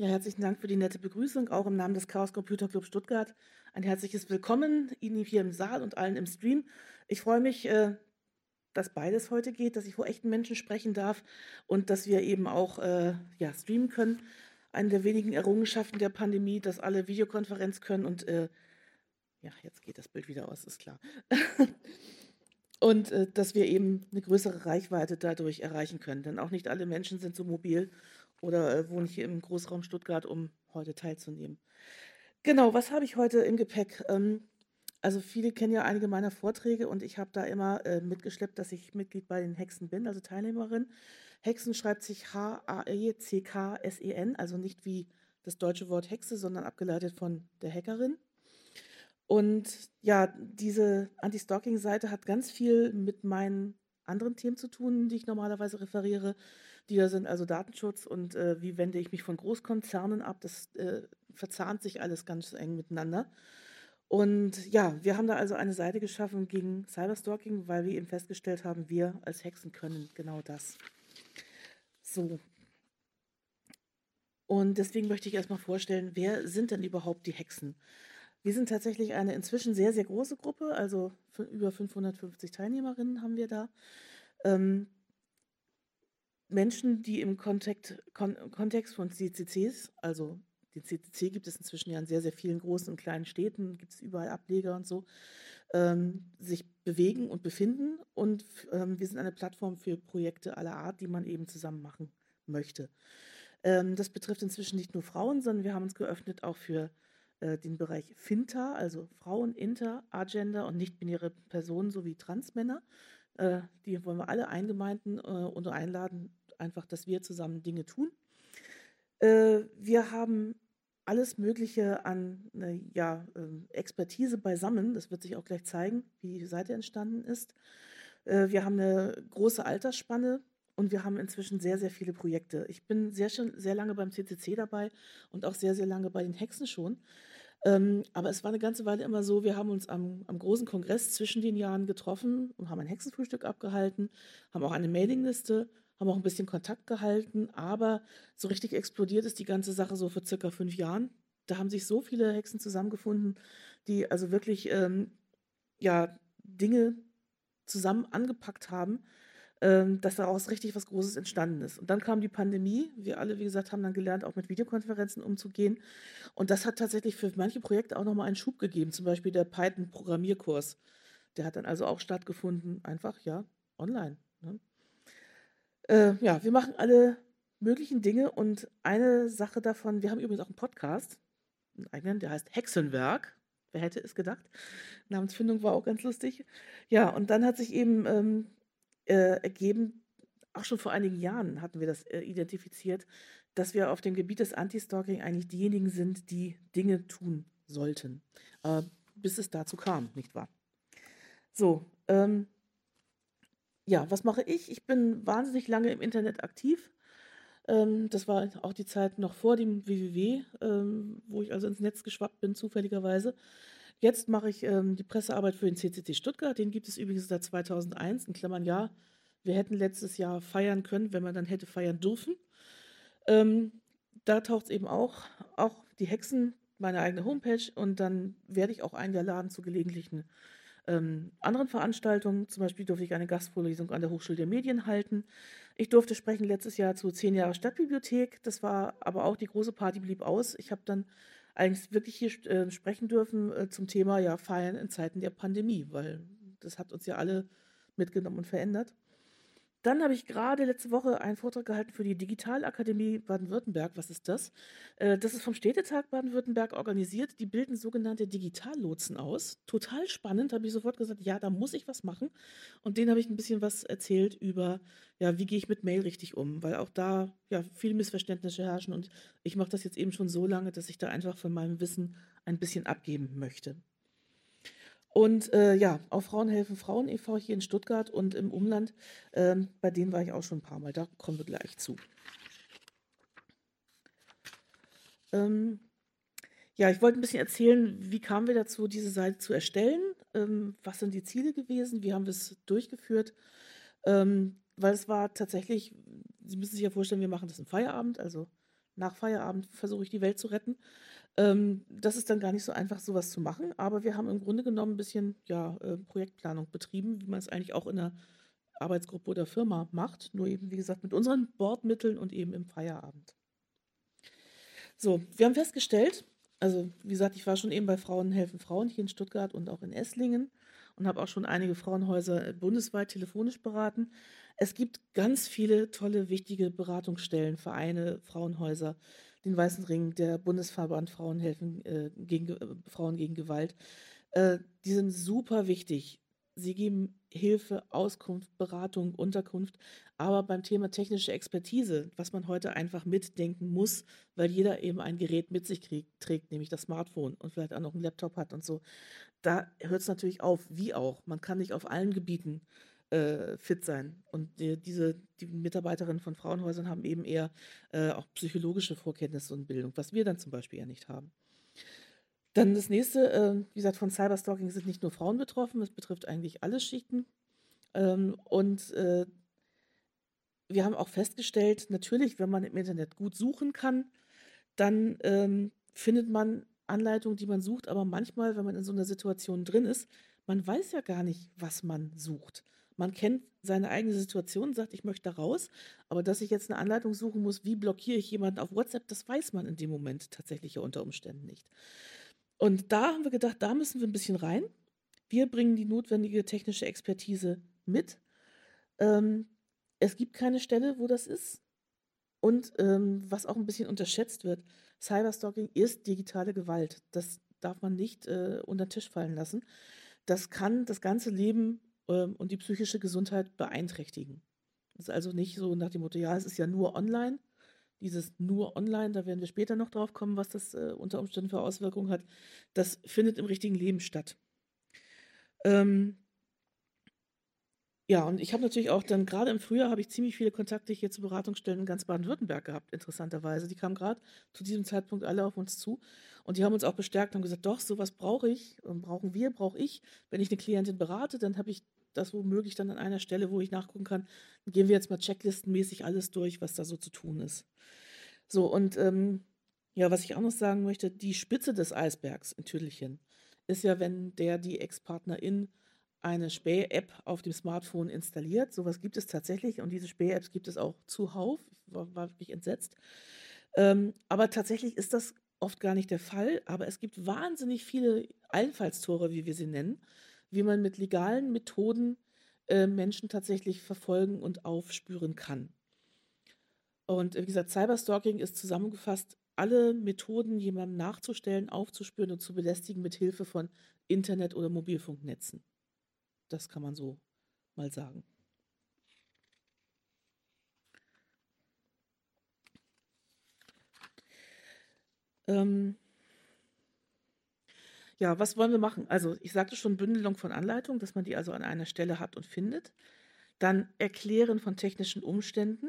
Ja, herzlichen Dank für die nette Begrüßung, auch im Namen des Chaos Computer Club Stuttgart. Ein herzliches Willkommen Ihnen hier im Saal und allen im Stream. Ich freue mich, äh, dass beides heute geht, dass ich vor echten Menschen sprechen darf und dass wir eben auch äh, ja, streamen können. Eine der wenigen Errungenschaften der Pandemie, dass alle Videokonferenz können und äh, ja, jetzt geht das Bild wieder aus, ist klar. und dass wir eben eine größere Reichweite dadurch erreichen können. Denn auch nicht alle Menschen sind so mobil oder äh, wohne hier im Großraum Stuttgart, um heute teilzunehmen. Genau, was habe ich heute im Gepäck? Ähm, also viele kennen ja einige meiner Vorträge und ich habe da immer äh, mitgeschleppt, dass ich Mitglied bei den Hexen bin, also Teilnehmerin. Hexen schreibt sich H-A-E-C-K-S-E-N, also nicht wie das deutsche Wort Hexe, sondern abgeleitet von der Hackerin. Und ja, diese Anti-Stalking-Seite hat ganz viel mit meinen anderen Themen zu tun, die ich normalerweise referiere die da sind, also Datenschutz und äh, wie wende ich mich von Großkonzernen ab. Das äh, verzahnt sich alles ganz eng miteinander. Und ja, wir haben da also eine Seite geschaffen gegen Cyberstalking, weil wir eben festgestellt haben, wir als Hexen können genau das. So. Und deswegen möchte ich erstmal vorstellen, wer sind denn überhaupt die Hexen? Wir sind tatsächlich eine inzwischen sehr, sehr große Gruppe, also über 550 Teilnehmerinnen haben wir da. Ähm, Menschen, die im Kontext, Kon Kontext von CCCs, also den CCC gibt es inzwischen ja in sehr, sehr vielen großen und kleinen Städten, gibt es überall Ableger und so, ähm, sich bewegen und befinden. Und ähm, wir sind eine Plattform für Projekte aller Art, die man eben zusammen machen möchte. Ähm, das betrifft inzwischen nicht nur Frauen, sondern wir haben uns geöffnet auch für äh, den Bereich FINTA, also Frauen, Inter, Agender und nicht-binäre Personen sowie Transmänner. Äh, die wollen wir alle eingemeinden äh, und einladen, einfach, dass wir zusammen Dinge tun. Äh, wir haben alles Mögliche an äh, ja, äh, Expertise beisammen. Das wird sich auch gleich zeigen, wie die Seite entstanden ist. Äh, wir haben eine große Altersspanne und wir haben inzwischen sehr, sehr viele Projekte. Ich bin sehr, sehr lange beim CCC dabei und auch sehr, sehr lange bei den Hexen schon. Ähm, aber es war eine ganze Weile immer so, wir haben uns am, am, großen Kongress zwischen den Jahren getroffen und haben ein Hexenfrühstück abgehalten, haben auch eine Mailingliste haben auch ein bisschen Kontakt gehalten, aber so richtig explodiert ist die ganze Sache so vor circa fünf Jahren. Da haben sich so viele Hexen zusammengefunden, die also wirklich ähm, ja, Dinge zusammen angepackt haben, ähm, dass daraus richtig was Großes entstanden ist. Und dann kam die Pandemie. Wir alle, wie gesagt, haben dann gelernt, auch mit Videokonferenzen umzugehen. Und das hat tatsächlich für manche Projekte auch nochmal einen Schub gegeben. Zum Beispiel der Python-Programmierkurs. Der hat dann also auch stattgefunden, einfach, ja, online. Ne? Äh, ja, wir machen alle möglichen Dinge und eine Sache davon, wir haben übrigens auch einen Podcast, einen eigenen, der heißt Hexenwerk. Wer hätte es gedacht? Namensfindung war auch ganz lustig. Ja, und dann hat sich eben ähm, äh, ergeben, auch schon vor einigen Jahren hatten wir das äh, identifiziert, dass wir auf dem Gebiet des Anti-Stalking eigentlich diejenigen sind, die Dinge tun sollten. Äh, bis es dazu kam, nicht wahr? So, ähm, ja, was mache ich? Ich bin wahnsinnig lange im Internet aktiv. Ähm, das war auch die Zeit noch vor dem WWW, ähm, wo ich also ins Netz geschwappt bin, zufälligerweise. Jetzt mache ich ähm, die Pressearbeit für den CCC Stuttgart. Den gibt es übrigens seit 2001. In Klammern ja, wir hätten letztes Jahr feiern können, wenn man dann hätte feiern dürfen. Ähm, da taucht es eben auch, auch die Hexen, meine eigene Homepage. Und dann werde ich auch eingeladen zu gelegentlichen ähm, anderen Veranstaltungen. Zum Beispiel durfte ich eine Gastvorlesung an der Hochschule der Medien halten. Ich durfte sprechen letztes Jahr zu zehn Jahre Stadtbibliothek. Das war aber auch die große Party blieb aus. Ich habe dann eigentlich wirklich hier äh, sprechen dürfen äh, zum Thema ja Feiern in Zeiten der Pandemie, weil das hat uns ja alle mitgenommen und verändert. Dann habe ich gerade letzte Woche einen Vortrag gehalten für die Digitalakademie Baden-Württemberg. Was ist das? Äh, das ist vom Städtetag Baden-Württemberg organisiert. Die bilden sogenannte Digitallotsen aus. Total spannend, habe ich sofort gesagt, ja, da muss ich was machen. Und denen habe ich ein bisschen was erzählt über, ja, wie gehe ich mit Mail richtig um, weil auch da ja viele Missverständnisse herrschen und ich mache das jetzt eben schon so lange, dass ich da einfach von meinem Wissen ein bisschen abgeben möchte. Und äh, ja, auch Frauen helfen Frauen e.V. hier in Stuttgart und im Umland. Ähm, bei denen war ich auch schon ein paar Mal. Da kommen wir gleich zu. Ähm, ja, ich wollte ein bisschen erzählen, wie kamen wir dazu, diese Seite zu erstellen? Ähm, was sind die Ziele gewesen? Wie haben wir es durchgeführt? Ähm, weil es war tatsächlich, Sie müssen sich ja vorstellen, wir machen das im Feierabend, also nach Feierabend versuche ich die Welt zu retten. Ähm, das ist dann gar nicht so einfach, sowas zu machen, aber wir haben im Grunde genommen ein bisschen ja, äh, Projektplanung betrieben, wie man es eigentlich auch in einer Arbeitsgruppe oder Firma macht, nur eben, wie gesagt, mit unseren Bordmitteln und eben im Feierabend. So, wir haben festgestellt, also wie gesagt, ich war schon eben bei Frauen helfen Frauen hier in Stuttgart und auch in Esslingen und habe auch schon einige Frauenhäuser bundesweit telefonisch beraten. Es gibt ganz viele tolle, wichtige Beratungsstellen, Vereine, Frauenhäuser, den Weißen Ring, der Bundesverband Frauen helfen äh, gegen, äh, Frauen gegen Gewalt. Äh, die sind super wichtig. Sie geben Hilfe, Auskunft, Beratung, Unterkunft, aber beim Thema technische Expertise, was man heute einfach mitdenken muss, weil jeder eben ein Gerät mit sich kriegt, trägt, nämlich das Smartphone und vielleicht auch noch einen Laptop hat und so, da hört es natürlich auf, wie auch. Man kann nicht auf allen Gebieten äh, fit sein. Und die, diese die Mitarbeiterinnen von Frauenhäusern haben eben eher äh, auch psychologische Vorkenntnisse und Bildung, was wir dann zum Beispiel ja nicht haben. Dann das nächste, äh, wie gesagt, von Cyberstalking sind nicht nur Frauen betroffen, es betrifft eigentlich alle Schichten. Ähm, und äh, wir haben auch festgestellt, natürlich, wenn man im Internet gut suchen kann, dann ähm, findet man Anleitungen, die man sucht, aber manchmal, wenn man in so einer Situation drin ist, man weiß ja gar nicht, was man sucht. Man kennt seine eigene Situation, sagt, ich möchte da raus, aber dass ich jetzt eine Anleitung suchen muss, wie blockiere ich jemanden auf WhatsApp, das weiß man in dem Moment tatsächlich ja unter Umständen nicht. Und da haben wir gedacht, da müssen wir ein bisschen rein. Wir bringen die notwendige technische Expertise mit. Ähm, es gibt keine Stelle, wo das ist. Und ähm, was auch ein bisschen unterschätzt wird, Cyberstalking ist digitale Gewalt. Das darf man nicht äh, unter den Tisch fallen lassen. Das kann das ganze Leben ähm, und die psychische Gesundheit beeinträchtigen. Das ist also nicht so nach dem Motto, ja, es ist ja nur online. Dieses nur online, da werden wir später noch drauf kommen, was das äh, unter Umständen für Auswirkungen hat. Das findet im richtigen Leben statt. Ähm, ja, und ich habe natürlich auch dann gerade im Frühjahr habe ich ziemlich viele Kontakte hier zu Beratungsstellen in ganz Baden-Württemberg gehabt, interessanterweise. Die kamen gerade zu diesem Zeitpunkt alle auf uns zu und die haben uns auch bestärkt, haben gesagt, doch, sowas brauche ich, und brauchen wir, brauche ich. Wenn ich eine Klientin berate, dann habe ich das womöglich dann an einer Stelle, wo ich nachgucken kann, gehen wir jetzt mal checklistenmäßig alles durch, was da so zu tun ist. So, und ähm, ja, was ich auch noch sagen möchte, die Spitze des Eisbergs in Tüdelchen ist ja, wenn der, die Ex-Partnerin eine Späh-App auf dem Smartphone installiert. Sowas gibt es tatsächlich und diese Späh-Apps gibt es auch zuhauf. Ich war, war wirklich entsetzt. Ähm, aber tatsächlich ist das oft gar nicht der Fall. Aber es gibt wahnsinnig viele Einfallstore, wie wir sie nennen, wie man mit legalen Methoden äh, Menschen tatsächlich verfolgen und aufspüren kann. Und wie gesagt, Cyberstalking ist zusammengefasst alle Methoden, jemandem nachzustellen, aufzuspüren und zu belästigen mit Hilfe von Internet- oder Mobilfunknetzen. Das kann man so mal sagen. Ähm ja, was wollen wir machen? Also ich sagte schon Bündelung von Anleitungen, dass man die also an einer Stelle hat und findet. Dann Erklären von technischen Umständen.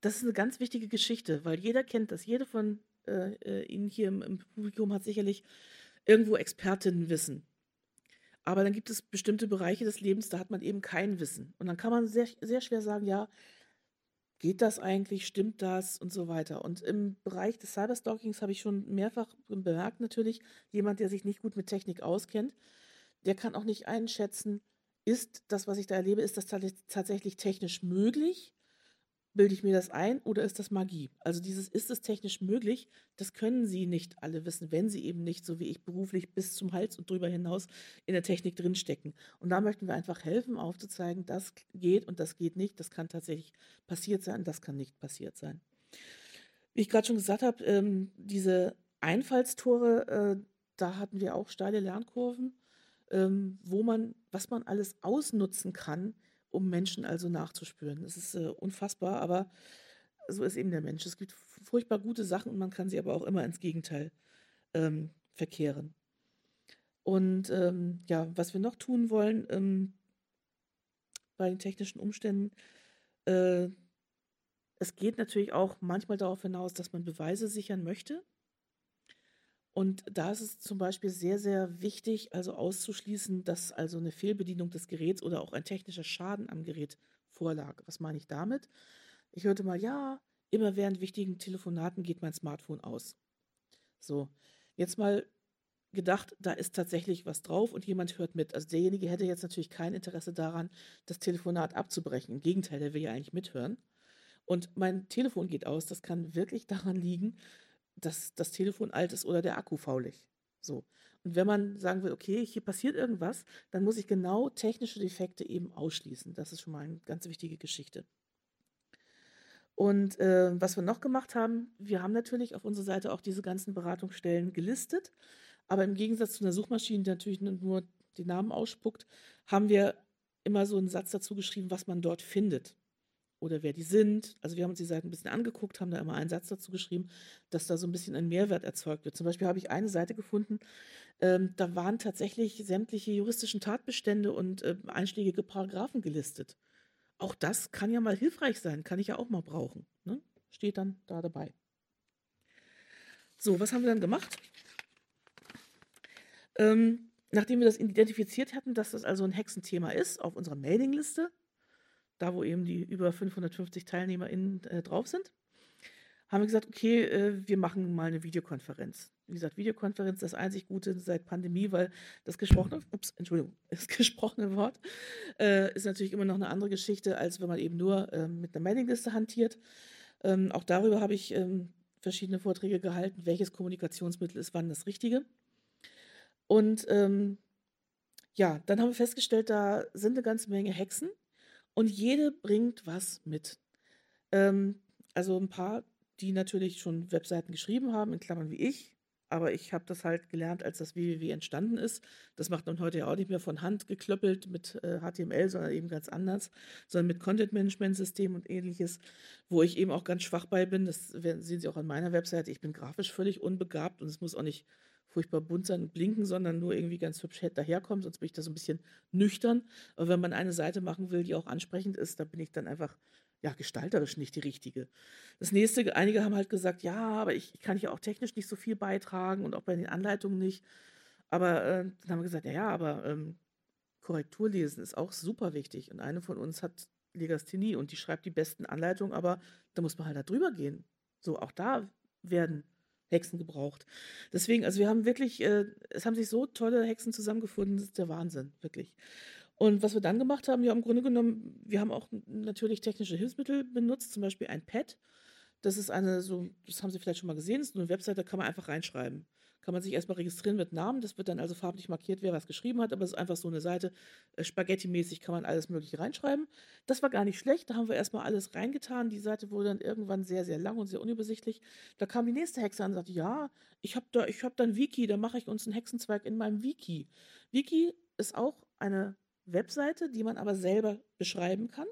Das ist eine ganz wichtige Geschichte, weil jeder kennt das. Jede von äh, äh Ihnen hier im, im Publikum hat sicherlich irgendwo Expertinnenwissen. Aber dann gibt es bestimmte Bereiche des Lebens, da hat man eben kein Wissen. Und dann kann man sehr, sehr schwer sagen, ja, geht das eigentlich, stimmt das und so weiter. Und im Bereich des Cyberstalkings habe ich schon mehrfach bemerkt, natürlich, jemand, der sich nicht gut mit Technik auskennt, der kann auch nicht einschätzen, ist das, was ich da erlebe, ist das tatsächlich technisch möglich? Bilde ich mir das ein oder ist das Magie? Also dieses ist es technisch möglich, das können Sie nicht alle wissen, wenn Sie eben nicht, so wie ich, beruflich bis zum Hals und drüber hinaus in der Technik drinstecken. Und da möchten wir einfach helfen, aufzuzeigen, das geht und das geht nicht, das kann tatsächlich passiert sein, das kann nicht passiert sein. Wie ich gerade schon gesagt habe, ähm, diese Einfallstore, äh, da hatten wir auch steile Lernkurven, ähm, wo man, was man alles ausnutzen kann, um Menschen also nachzuspüren. Das ist äh, unfassbar, aber so ist eben der Mensch. Es gibt furchtbar gute Sachen und man kann sie aber auch immer ins Gegenteil ähm, verkehren. Und ähm, ja, was wir noch tun wollen ähm, bei den technischen Umständen, äh, es geht natürlich auch manchmal darauf hinaus, dass man Beweise sichern möchte. Und da ist es zum Beispiel sehr, sehr wichtig, also auszuschließen, dass also eine Fehlbedienung des Geräts oder auch ein technischer Schaden am Gerät vorlag. Was meine ich damit? Ich hörte mal, ja, immer während wichtigen Telefonaten geht mein Smartphone aus. So, jetzt mal gedacht, da ist tatsächlich was drauf und jemand hört mit. Also derjenige hätte jetzt natürlich kein Interesse daran, das Telefonat abzubrechen. Im Gegenteil, der will ja eigentlich mithören. Und mein Telefon geht aus. Das kann wirklich daran liegen, dass das Telefon alt ist oder der Akku faulig. So. Und wenn man sagen will, okay, hier passiert irgendwas, dann muss ich genau technische Defekte eben ausschließen. Das ist schon mal eine ganz wichtige Geschichte. Und äh, was wir noch gemacht haben, wir haben natürlich auf unserer Seite auch diese ganzen Beratungsstellen gelistet. Aber im Gegensatz zu einer Suchmaschine, die natürlich nur die Namen ausspuckt, haben wir immer so einen Satz dazu geschrieben, was man dort findet oder wer die sind. Also wir haben uns die Seiten ein bisschen angeguckt, haben da immer einen Satz dazu geschrieben, dass da so ein bisschen ein Mehrwert erzeugt wird. Zum Beispiel habe ich eine Seite gefunden, ähm, da waren tatsächlich sämtliche juristischen Tatbestände und äh, einschlägige Paragraphen gelistet. Auch das kann ja mal hilfreich sein, kann ich ja auch mal brauchen. Ne? Steht dann da dabei. So, was haben wir dann gemacht? Ähm, nachdem wir das identifiziert hatten, dass das also ein Hexenthema ist, auf unserer Mailingliste, da wo eben die über 550 TeilnehmerInnen äh, drauf sind, haben wir gesagt, okay, äh, wir machen mal eine Videokonferenz. Wie gesagt, Videokonferenz das einzig Gute seit Pandemie, weil das gesprochene, ups, Entschuldigung, das gesprochene Wort äh, ist natürlich immer noch eine andere Geschichte, als wenn man eben nur ähm, mit einer Mailingliste hantiert. Ähm, auch darüber habe ich ähm, verschiedene Vorträge gehalten, welches Kommunikationsmittel ist wann das Richtige. Und ähm, ja, dann haben wir festgestellt, da sind eine ganze Menge Hexen und jede bringt was mit. Ähm, also ein paar, die natürlich schon Webseiten geschrieben haben, in Klammern wie ich. Aber ich habe das halt gelernt, als das www entstanden ist. Das macht man heute ja auch nicht mehr von Hand geklöppelt mit äh, HTML, sondern eben ganz anders, sondern mit Content-Management-System und ähnliches, wo ich eben auch ganz schwach bei bin. Das sehen Sie auch an meiner Webseite. Ich bin grafisch völlig unbegabt und es muss auch nicht furchtbar bunt sein und blinken, sondern nur irgendwie ganz hübsch daherkommen, sonst bin ich da so ein bisschen nüchtern. Aber wenn man eine Seite machen will, die auch ansprechend ist, dann bin ich dann einfach ja, gestalterisch nicht die richtige. Das nächste, einige haben halt gesagt, ja, aber ich, ich kann ja auch technisch nicht so viel beitragen und auch bei den Anleitungen nicht. Aber äh, dann haben wir gesagt, ja, ja, aber ähm, Korrektur lesen ist auch super wichtig. Und eine von uns hat Legasthenie und die schreibt die besten Anleitungen, aber da muss man halt da drüber gehen. So, auch da werden Hexen gebraucht. Deswegen, also wir haben wirklich, äh, es haben sich so tolle Hexen zusammengefunden, das ist der Wahnsinn, wirklich. Und was wir dann gemacht haben, ja, im Grunde genommen, wir haben auch natürlich technische Hilfsmittel benutzt, zum Beispiel ein Pad. Das ist eine, so, das haben Sie vielleicht schon mal gesehen, das ist eine Webseite, da kann man einfach reinschreiben kann man sich erstmal registrieren mit Namen. Das wird dann also farblich markiert, wer was geschrieben hat, aber es ist einfach so eine Seite, äh, Spaghetti-mäßig kann man alles Mögliche reinschreiben. Das war gar nicht schlecht, da haben wir erstmal alles reingetan. Die Seite wurde dann irgendwann sehr, sehr lang und sehr unübersichtlich. Da kam die nächste Hexe an und sagte, ja, ich habe da, hab da ein Wiki, da mache ich uns einen Hexenzweig in meinem Wiki. Wiki ist auch eine Webseite, die man aber selber beschreiben kann.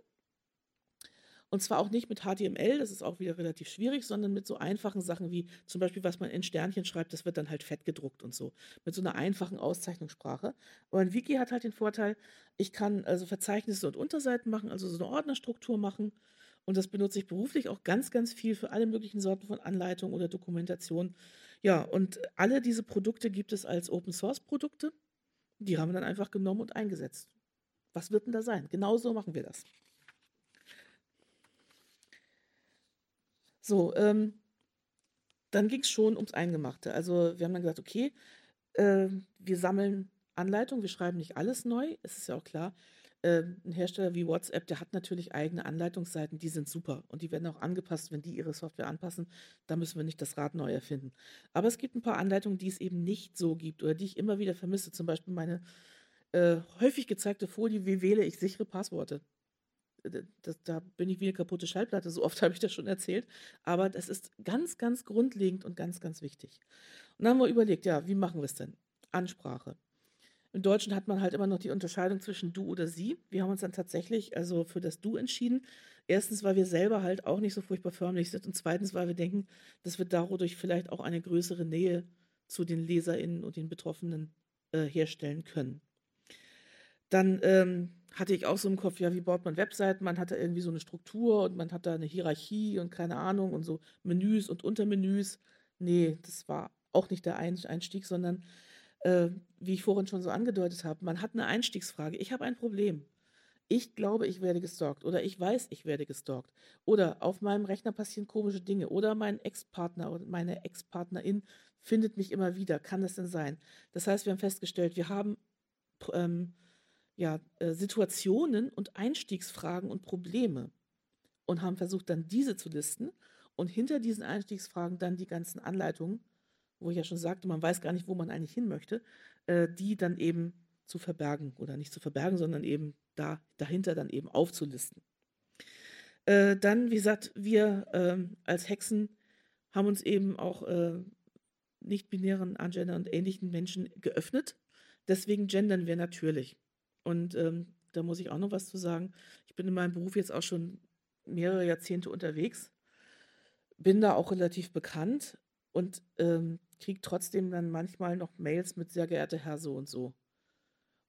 Und zwar auch nicht mit HTML, das ist auch wieder relativ schwierig, sondern mit so einfachen Sachen wie zum Beispiel, was man in Sternchen schreibt, das wird dann halt fett gedruckt und so. Mit so einer einfachen Auszeichnungssprache. Ein Wiki hat halt den Vorteil, ich kann also Verzeichnisse und Unterseiten machen, also so eine Ordnerstruktur machen. Und das benutze ich beruflich auch ganz, ganz viel für alle möglichen Sorten von Anleitungen oder Dokumentation. Ja, und alle diese Produkte gibt es als Open Source Produkte. Die haben wir dann einfach genommen und eingesetzt. Was wird denn da sein? Genau so machen wir das. So, ähm, dann ging es schon ums Eingemachte. Also wir haben dann gesagt, okay, äh, wir sammeln Anleitungen, wir schreiben nicht alles neu. Es ist ja auch klar, äh, ein Hersteller wie WhatsApp, der hat natürlich eigene Anleitungsseiten, die sind super und die werden auch angepasst, wenn die ihre Software anpassen. Da müssen wir nicht das Rad neu erfinden. Aber es gibt ein paar Anleitungen, die es eben nicht so gibt oder die ich immer wieder vermisse. Zum Beispiel meine äh, häufig gezeigte Folie, wie wähle ich sichere Passworte das, da bin ich wie eine kaputte Schallplatte, so oft habe ich das schon erzählt. Aber das ist ganz, ganz grundlegend und ganz, ganz wichtig. Und dann haben wir überlegt, ja, wie machen wir es denn? Ansprache. Im Deutschen hat man halt immer noch die Unterscheidung zwischen du oder sie. Wir haben uns dann tatsächlich also für das du entschieden. Erstens, weil wir selber halt auch nicht so furchtbar förmlich sind und zweitens, weil wir denken, dass wir dadurch vielleicht auch eine größere Nähe zu den LeserInnen und den Betroffenen äh, herstellen können. Dann ähm, hatte ich auch so im Kopf, ja, wie baut man Webseiten? Man hat da irgendwie so eine Struktur und man hat da eine Hierarchie und keine Ahnung und so Menüs und Untermenüs. Nee, das war auch nicht der Einstieg, sondern äh, wie ich vorhin schon so angedeutet habe, man hat eine Einstiegsfrage. Ich habe ein Problem. ich glaube, ich werde gestalkt oder ich weiß, ich werde gestalkt oder auf meinem Rechner passieren komische Dinge oder mein Ex-Partner oder meine Ex-Partnerin findet mich immer wieder. Kann das denn sein? Das heißt, wir haben festgestellt, wir haben ähm, ja, äh, Situationen und Einstiegsfragen und Probleme und haben versucht, dann diese zu listen und hinter diesen Einstiegsfragen dann die ganzen Anleitungen, wo ich ja schon sagte, man weiß gar nicht, wo man eigentlich hin möchte, äh, die dann eben zu verbergen oder nicht zu verbergen, sondern eben da dahinter dann eben aufzulisten. Äh, dann, wie gesagt, wir äh, als Hexen haben uns eben auch nicht-binären, Angender und ähnlichen Menschen geöffnet. Deswegen gendern wir natürlich. Und ähm, da muss ich auch noch was zu sagen. Ich bin in meinem Beruf jetzt auch schon mehrere Jahrzehnte unterwegs, bin da auch relativ bekannt und ähm, kriege trotzdem dann manchmal noch Mails mit sehr geehrter Herr so und so.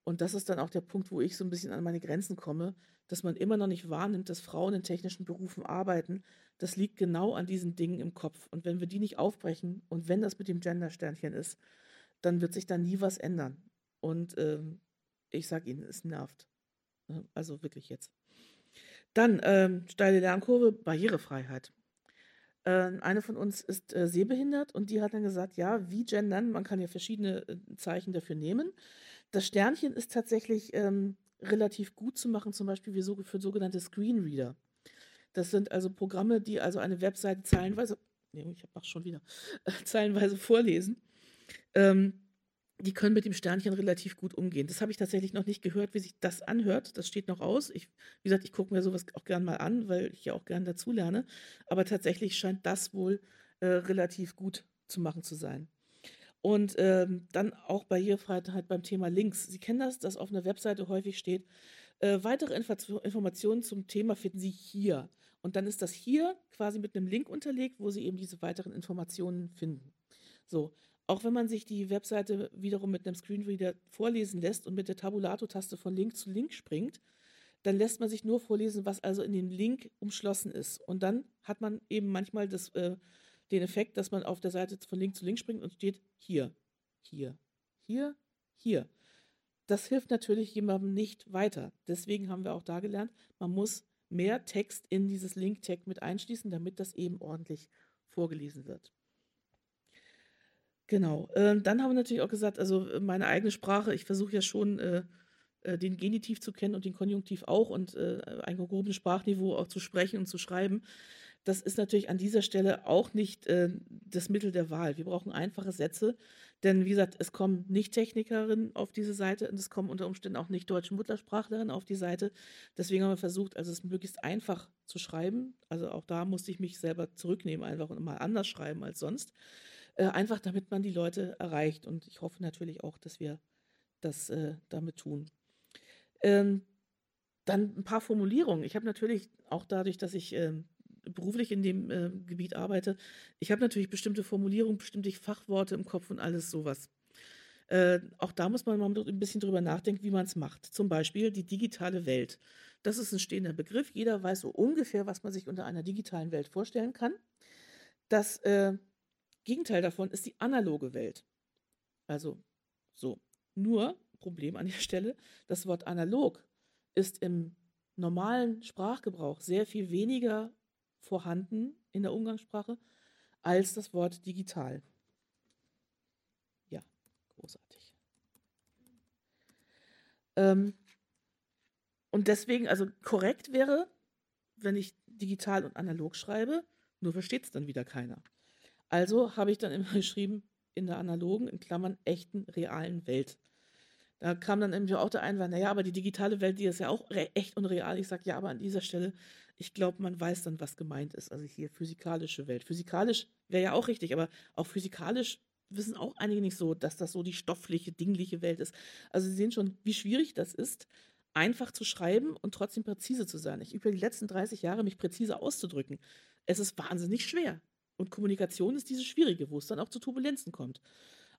Und das ist dann auch der Punkt, wo ich so ein bisschen an meine Grenzen komme, dass man immer noch nicht wahrnimmt, dass Frauen in technischen Berufen arbeiten. Das liegt genau an diesen Dingen im Kopf. Und wenn wir die nicht aufbrechen und wenn das mit dem Gender-Sternchen ist, dann wird sich da nie was ändern. Und ähm, ich sage Ihnen, es nervt. Ne? Also wirklich jetzt. Dann ähm, steile Lernkurve, Barrierefreiheit. Äh, eine von uns ist äh, sehbehindert und die hat dann gesagt, ja, wie gendern? Man kann ja verschiedene äh, Zeichen dafür nehmen. Das Sternchen ist tatsächlich ähm, relativ gut zu machen, zum Beispiel so, für sogenannte Screenreader. Das sind also Programme, die also eine Webseite zeilenweise, nee, ich mach schon wieder, zeilenweise vorlesen. Ähm, die können mit dem Sternchen relativ gut umgehen. Das habe ich tatsächlich noch nicht gehört, wie sich das anhört. Das steht noch aus. Ich, wie gesagt, ich gucke mir sowas auch gern mal an, weil ich ja auch gern dazu lerne. Aber tatsächlich scheint das wohl äh, relativ gut zu machen zu sein. Und ähm, dann auch Barrierefreiheit halt beim Thema Links. Sie kennen das, dass auf einer Webseite häufig steht, äh, weitere Info Informationen zum Thema finden Sie hier. Und dann ist das hier quasi mit einem Link unterlegt, wo Sie eben diese weiteren Informationen finden. So, auch wenn man sich die Webseite wiederum mit einem Screenreader vorlesen lässt und mit der Tabulator-Taste von Link zu Link springt, dann lässt man sich nur vorlesen, was also in dem Link umschlossen ist. Und dann hat man eben manchmal das, äh, den Effekt, dass man auf der Seite von Link zu Link springt und steht hier, hier, hier, hier. Das hilft natürlich jemandem nicht weiter. Deswegen haben wir auch da gelernt, man muss mehr Text in dieses Link-Tag mit einschließen, damit das eben ordentlich vorgelesen wird. Genau. Ähm, dann haben wir natürlich auch gesagt, also äh, meine eigene Sprache, ich versuche ja schon äh, äh, den Genitiv zu kennen und den Konjunktiv auch und ein gehobenes Sprachniveau auch zu sprechen und zu schreiben. Das ist natürlich an dieser Stelle auch nicht das Mittel der Wahl. Wir brauchen einfache Sätze, denn wie gesagt, es kommen nicht Technikerinnen auf diese Seite und es kommen unter Umständen auch nicht deutsche Muttersprachlerinnen auf die Seite. Deswegen haben wir versucht, also es möglichst einfach zu schreiben. Also auch da musste ich mich selber zurücknehmen, einfach und mal anders schreiben als sonst. Äh, einfach damit man die Leute erreicht. Und ich hoffe natürlich auch, dass wir das äh, damit tun. Ähm, dann ein paar Formulierungen. Ich habe natürlich auch dadurch, dass ich äh, beruflich in dem äh, Gebiet arbeite, ich habe natürlich bestimmte Formulierungen, bestimmte Fachworte im Kopf und alles sowas. Äh, auch da muss man mal ein bisschen drüber nachdenken, wie man es macht. Zum Beispiel die digitale Welt. Das ist ein stehender Begriff. Jeder weiß so ungefähr, was man sich unter einer digitalen Welt vorstellen kann. Das äh, Gegenteil davon ist die analoge Welt. Also so. Nur, Problem an der Stelle, das Wort analog ist im normalen Sprachgebrauch sehr viel weniger vorhanden in der Umgangssprache als das Wort digital. Ja, großartig. Ähm, und deswegen, also korrekt wäre, wenn ich digital und analog schreibe, nur versteht es dann wieder keiner. Also habe ich dann immer geschrieben, in der analogen, in Klammern, echten, realen Welt. Da kam dann irgendwie auch der Einwand, naja, aber die digitale Welt, die ist ja auch echt und real. Ich sage, ja, aber an dieser Stelle, ich glaube, man weiß dann, was gemeint ist. Also hier physikalische Welt. Physikalisch wäre ja auch richtig, aber auch physikalisch wissen auch einige nicht so, dass das so die stoffliche, dingliche Welt ist. Also Sie sehen schon, wie schwierig das ist, einfach zu schreiben und trotzdem präzise zu sein. Ich über die letzten 30 Jahre mich präzise auszudrücken. Es ist wahnsinnig schwer. Und Kommunikation ist diese schwierige, wo es dann auch zu Turbulenzen kommt.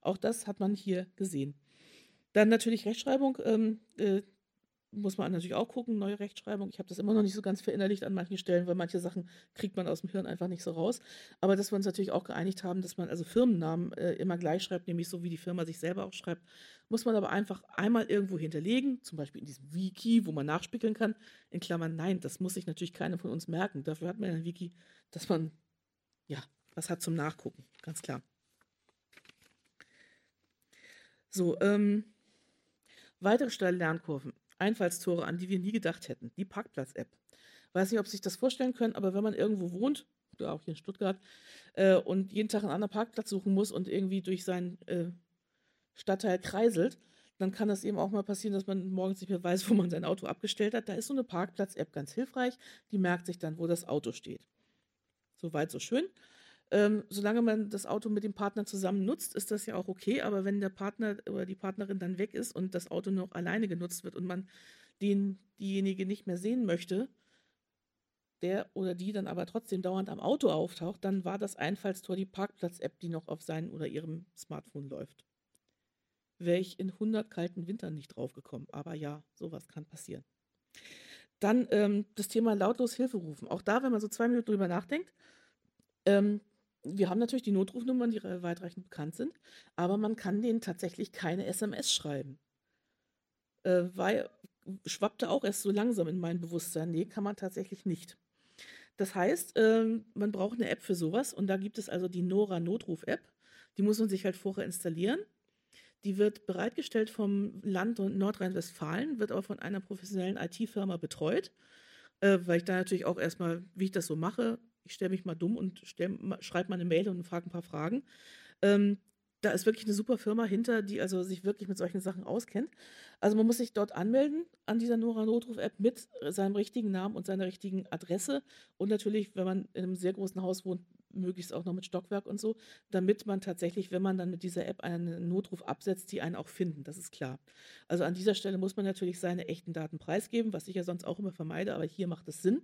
Auch das hat man hier gesehen. Dann natürlich Rechtschreibung. Ähm, äh, muss man natürlich auch gucken, neue Rechtschreibung. Ich habe das immer noch nicht so ganz verinnerlicht an manchen Stellen, weil manche Sachen kriegt man aus dem Hirn einfach nicht so raus. Aber dass wir uns natürlich auch geeinigt haben, dass man also Firmennamen äh, immer gleich schreibt, nämlich so wie die Firma sich selber auch schreibt, muss man aber einfach einmal irgendwo hinterlegen, zum Beispiel in diesem Wiki, wo man nachspiegeln kann. In Klammern, nein, das muss sich natürlich keiner von uns merken. Dafür hat man ein Wiki, dass man ja was hat zum Nachgucken, ganz klar. So, ähm, weitere steile Lernkurven. Einfallstore, an die wir nie gedacht hätten. Die Parkplatz-App. Weiß nicht, ob Sie sich das vorstellen können, aber wenn man irgendwo wohnt, ja auch hier in Stuttgart, äh, und jeden Tag einen anderen Parkplatz suchen muss und irgendwie durch seinen äh, Stadtteil kreiselt, dann kann das eben auch mal passieren, dass man morgens nicht mehr weiß, wo man sein Auto abgestellt hat. Da ist so eine Parkplatz-App ganz hilfreich. Die merkt sich dann, wo das Auto steht. Soweit, so schön. Ähm, solange man das Auto mit dem Partner zusammen nutzt, ist das ja auch okay. Aber wenn der Partner oder die Partnerin dann weg ist und das Auto noch alleine genutzt wird und man den, diejenige nicht mehr sehen möchte, der oder die dann aber trotzdem dauernd am Auto auftaucht, dann war das Einfallstor die Parkplatz-App, die noch auf seinem oder ihrem Smartphone läuft. Wäre ich in 100 kalten Wintern nicht draufgekommen. Aber ja, sowas kann passieren. Dann ähm, das Thema lautlos Hilfe rufen. Auch da, wenn man so zwei Minuten drüber nachdenkt, ähm, wir haben natürlich die Notrufnummern, die weitreichend bekannt sind, aber man kann denen tatsächlich keine SMS schreiben. Äh, weil schwappte auch erst so langsam in mein Bewusstsein. Nee, kann man tatsächlich nicht. Das heißt, äh, man braucht eine App für sowas und da gibt es also die Nora Notruf-App. Die muss man sich halt vorher installieren. Die wird bereitgestellt vom Land Nordrhein-Westfalen, wird aber von einer professionellen IT-Firma betreut, äh, weil ich da natürlich auch erstmal, wie ich das so mache, ich stelle mich mal dumm und schreibe mal eine Mail und frage ein paar Fragen. Ähm, da ist wirklich eine super Firma hinter, die also sich wirklich mit solchen Sachen auskennt. Also man muss sich dort anmelden an dieser Nora Notruf-App mit seinem richtigen Namen und seiner richtigen Adresse und natürlich, wenn man in einem sehr großen Haus wohnt, möglichst auch noch mit Stockwerk und so, damit man tatsächlich, wenn man dann mit dieser App einen Notruf absetzt, die einen auch finden, das ist klar. Also an dieser Stelle muss man natürlich seine echten Daten preisgeben, was ich ja sonst auch immer vermeide, aber hier macht es Sinn.